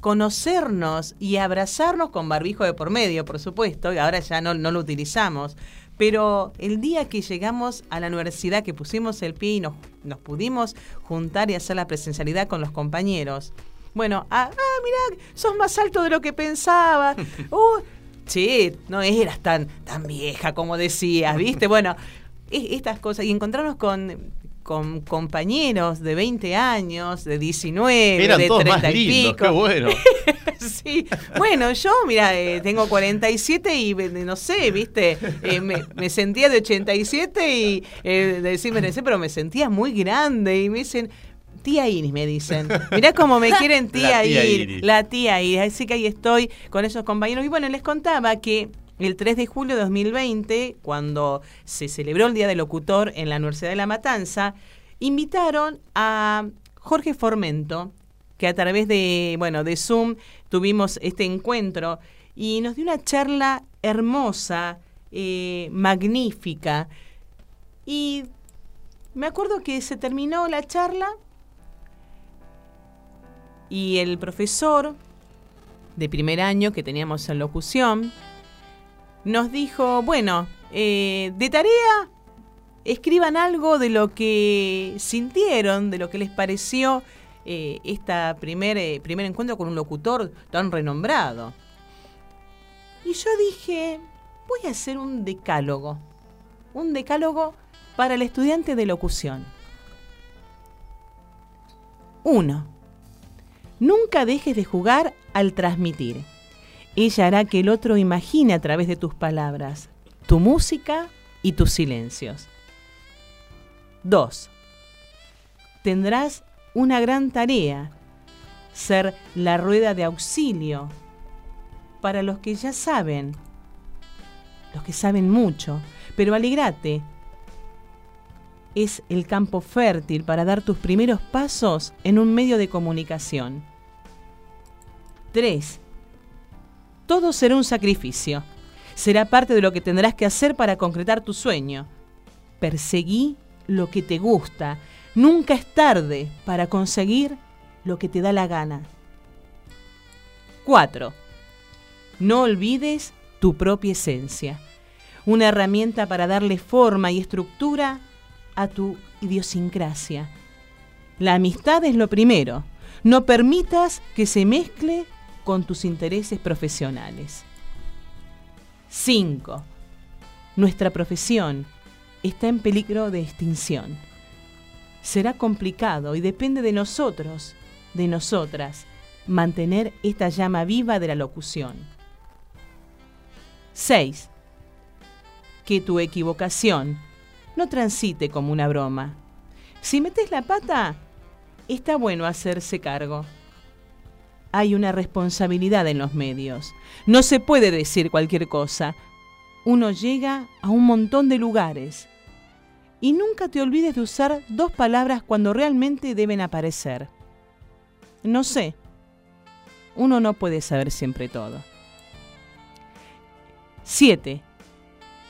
conocernos y abrazarnos con barbijo de por medio, por supuesto, y ahora ya no, no lo utilizamos. Pero el día que llegamos a la universidad, que pusimos el pie y nos, nos pudimos juntar y hacer la presencialidad con los compañeros, bueno, ah, ah, mirá, sos más alto de lo que pensaba. Uh, che, no eras tan, tan vieja como decías, ¿viste? Bueno, e- estas cosas. Y encontrarnos con, con compañeros de 20 años, de 19, Eran de todos 30 más y lindos, pico. qué bueno. sí. Bueno, yo, mira, eh, tengo 47 y eh, no sé, ¿viste? Eh, me, me sentía de 87 y eh, de decirme, no sé, pero me sentía muy grande y me dicen. Tía Iris, me dicen. Mirá cómo me quieren tía, La tía Iris. Iris. La tía Iris. Así que ahí estoy con esos compañeros. Y bueno, les contaba que el 3 de julio de 2020, cuando se celebró el Día del Locutor en la Universidad de La Matanza, invitaron a Jorge Formento, que a través de, bueno, de Zoom tuvimos este encuentro y nos dio una charla hermosa, eh, magnífica. Y me acuerdo que se terminó la charla y el profesor de primer año que teníamos en locución nos dijo, bueno, eh, de tarea escriban algo de lo que sintieron, de lo que les pareció esta primer, eh, primer encuentro con un locutor tan renombrado. Y yo dije, voy a hacer un decálogo, un decálogo para el estudiante de locución. Uno, Nunca dejes de jugar al transmitir. Ella hará que el otro imagine a través de tus palabras, tu música y tus silencios. 2. Tendrás una gran tarea, ser la rueda de auxilio para los que ya saben, los que saben mucho, pero alegrate. Es el campo fértil para dar tus primeros pasos en un medio de comunicación. 3. Todo será un sacrificio. Será parte de lo que tendrás que hacer para concretar tu sueño. Perseguí lo que te gusta. Nunca es tarde para conseguir lo que te da la gana. 4. No olvides tu propia esencia. Una herramienta para darle forma y estructura a tu idiosincrasia. La amistad es lo primero. No permitas que se mezcle con tus intereses profesionales. 5. Nuestra profesión está en peligro de extinción. Será complicado y depende de nosotros, de nosotras, mantener esta llama viva de la locución. 6. Que tu equivocación no transite como una broma. Si metes la pata, está bueno hacerse cargo. Hay una responsabilidad en los medios. No se puede decir cualquier cosa. Uno llega a un montón de lugares. Y nunca te olvides de usar dos palabras cuando realmente deben aparecer. No sé. Uno no puede saber siempre todo. 7.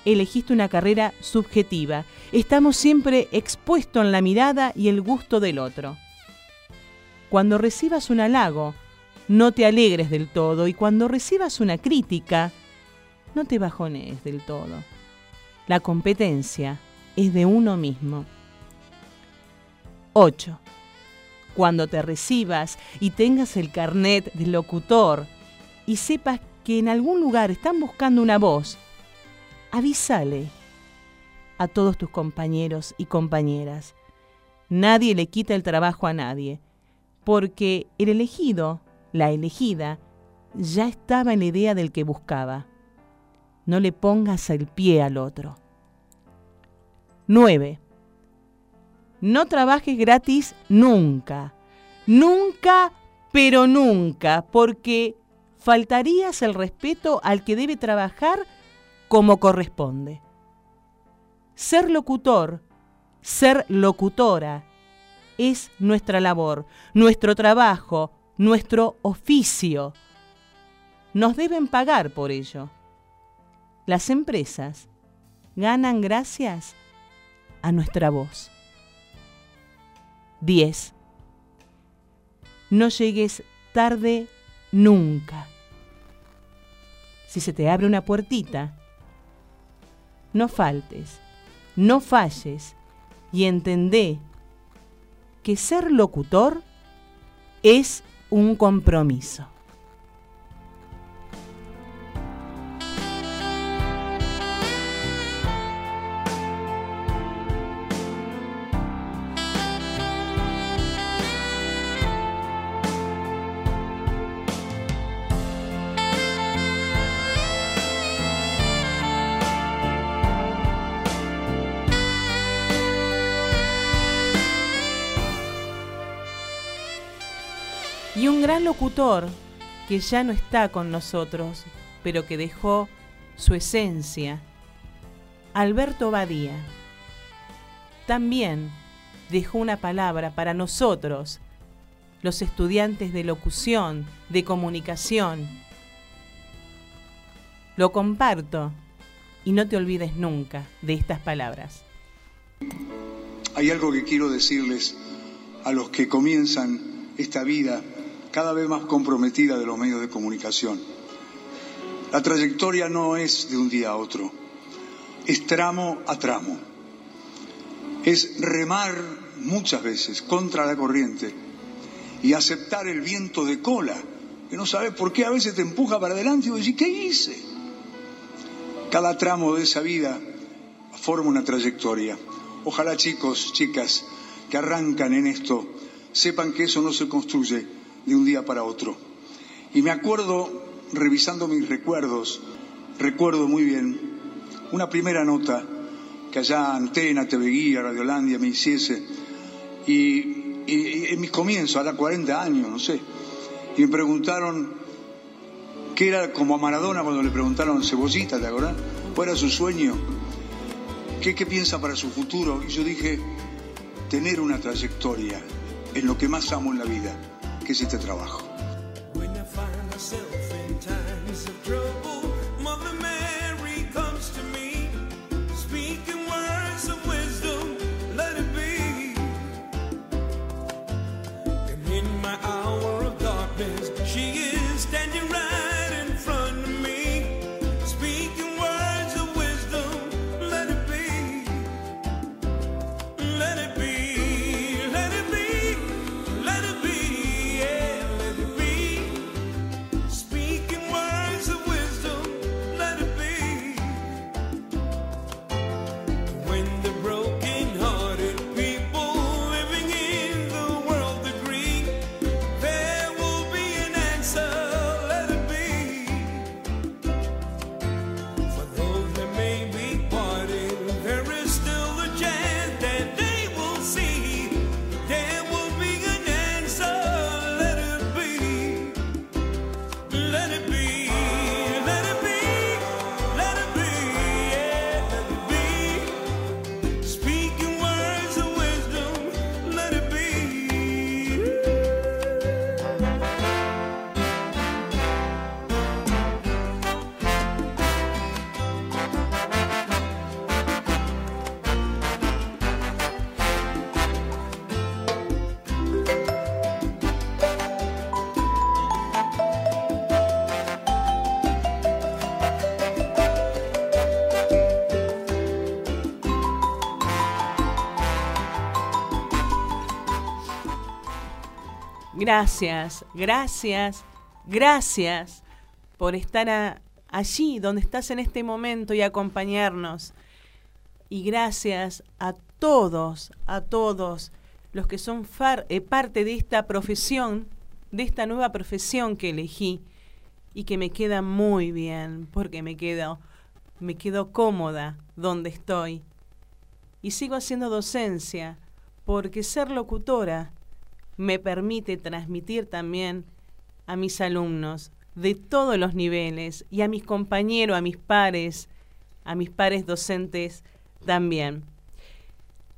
Elegiste una carrera subjetiva. Estamos siempre expuestos en la mirada y el gusto del otro. Cuando recibas un halago, no te alegres del todo y cuando recibas una crítica, no te bajonees del todo. La competencia es de uno mismo. 8. Cuando te recibas y tengas el carnet de locutor y sepas que en algún lugar están buscando una voz, avísale a todos tus compañeros y compañeras. Nadie le quita el trabajo a nadie, porque el elegido, la elegida, ya estaba en la idea del que buscaba. No le pongas el pie al otro. 9. No trabajes gratis nunca. Nunca, pero nunca, porque faltarías el respeto al que debe trabajar como corresponde. Ser locutor, ser locutora, es nuestra labor, nuestro trabajo, nuestro oficio. Nos deben pagar por ello. Las empresas ganan gracias a nuestra voz. 10. No llegues tarde nunca. Si se te abre una puertita, no faltes, no falles y entendé que ser locutor es un compromiso. Locutor que ya no está con nosotros, pero que dejó su esencia, Alberto Badía. También dejó una palabra para nosotros, los estudiantes de locución, de comunicación. Lo comparto y no te olvides nunca de estas palabras. Hay algo que quiero decirles a los que comienzan esta vida cada vez más comprometida de los medios de comunicación. La trayectoria no es de un día a otro, es tramo a tramo. Es remar muchas veces contra la corriente y aceptar el viento de cola, que no sabes por qué a veces te empuja para adelante y vos ¿qué hice? Cada tramo de esa vida forma una trayectoria. Ojalá chicos, chicas, que arrancan en esto, sepan que eso no se construye de un día para otro. Y me acuerdo, revisando mis recuerdos, recuerdo muy bien una primera nota que allá Antena, TV Guía, Radiolandia me hiciese, y, y- y en mis comienzos, ahora 40 años, no sé, y me preguntaron qué era como a Maradona cuando le preguntaron Cebollita, ¿te acordás? ¿Cuál era su sueño? ¿Qué, ¿Qué piensa para su futuro? Y yo dije, tener una trayectoria en lo que más amo en la vida, que este trabajo. Gracias, gracias, gracias por estar allí donde estás en este momento y acompañarnos. Y gracias a todos, a todos los que son far- eh, parte de esta profesión, de esta nueva profesión que elegí y que me queda muy bien, porque me quedo, me quedo cómoda donde estoy. Y sigo haciendo docencia, porque ser locutora me permite transmitir también a mis alumnos de todos los niveles y a mis compañeros, a mis pares, a mis pares docentes también.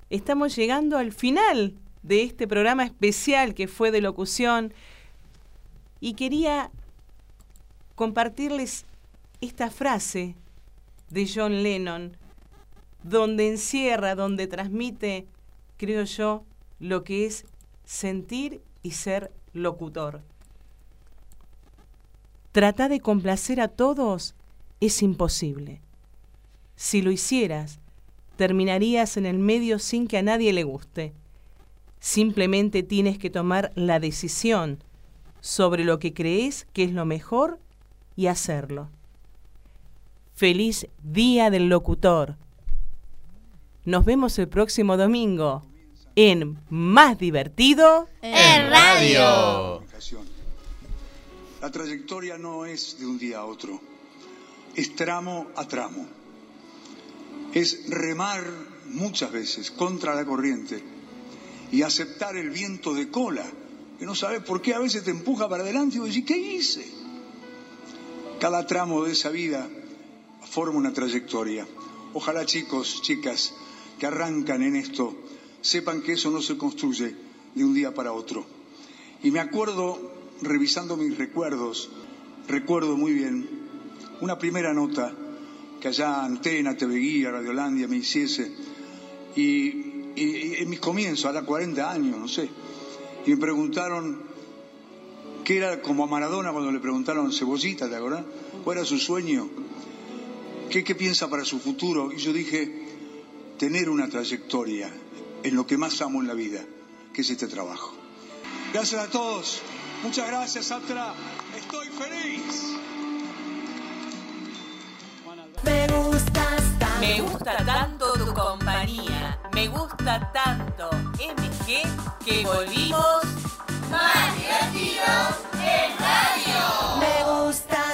Estamos llegando al final de este programa especial que fue de locución y quería compartirles esta frase de John Lennon, donde encierra, donde transmite, creo yo, lo que es sentir y ser locutor. Tratar de complacer a todos es imposible. Si lo hicieras, terminarías en el medio sin que a nadie le guste. Simplemente tienes que tomar la decisión sobre lo que crees que es lo mejor y hacerlo. Feliz Día del Locutor. Nos vemos el próximo domingo en Más Divertido En radio. La trayectoria no es de un día a otro, es tramo a tramo. Es remar muchas veces contra la corriente y aceptar el viento de cola, que no sabes por qué a veces te empuja para adelante y vos decís, ¿qué hice? Cada tramo de esa vida forma una trayectoria. Ojalá chicos, chicas, que arrancan en esto, sepan que eso no se construye de un día para otro. Y me acuerdo, revisando mis recuerdos, recuerdo muy bien una primera nota que allá Antena, TV Guía, Radiolandia me hiciese, y, y- y en mis comienzos, ahora 40 años, no sé, y me preguntaron qué era como a Maradona cuando le preguntaron Cebollita, ¿te acordás? ¿Cuál era su sueño? ¿Qué, ¿Qué piensa para su futuro? Y yo dije, tener una trayectoria en lo que más amo en la vida, que es este trabajo. Gracias a todos. Muchas gracias, Atra. Estoy feliz. Me gustas tanto. Me gusta tanto tu compañía. Me gusta tanto MG que volvimos Más divertido en radio. Me gustas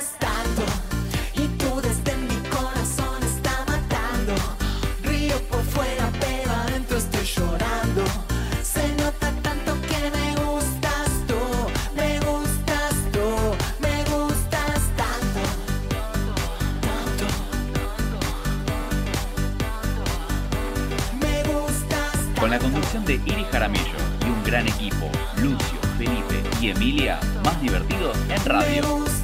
de Iris Jaramillo y un gran equipo, Lucio, Felipe y Emilia, más divertidos en radio.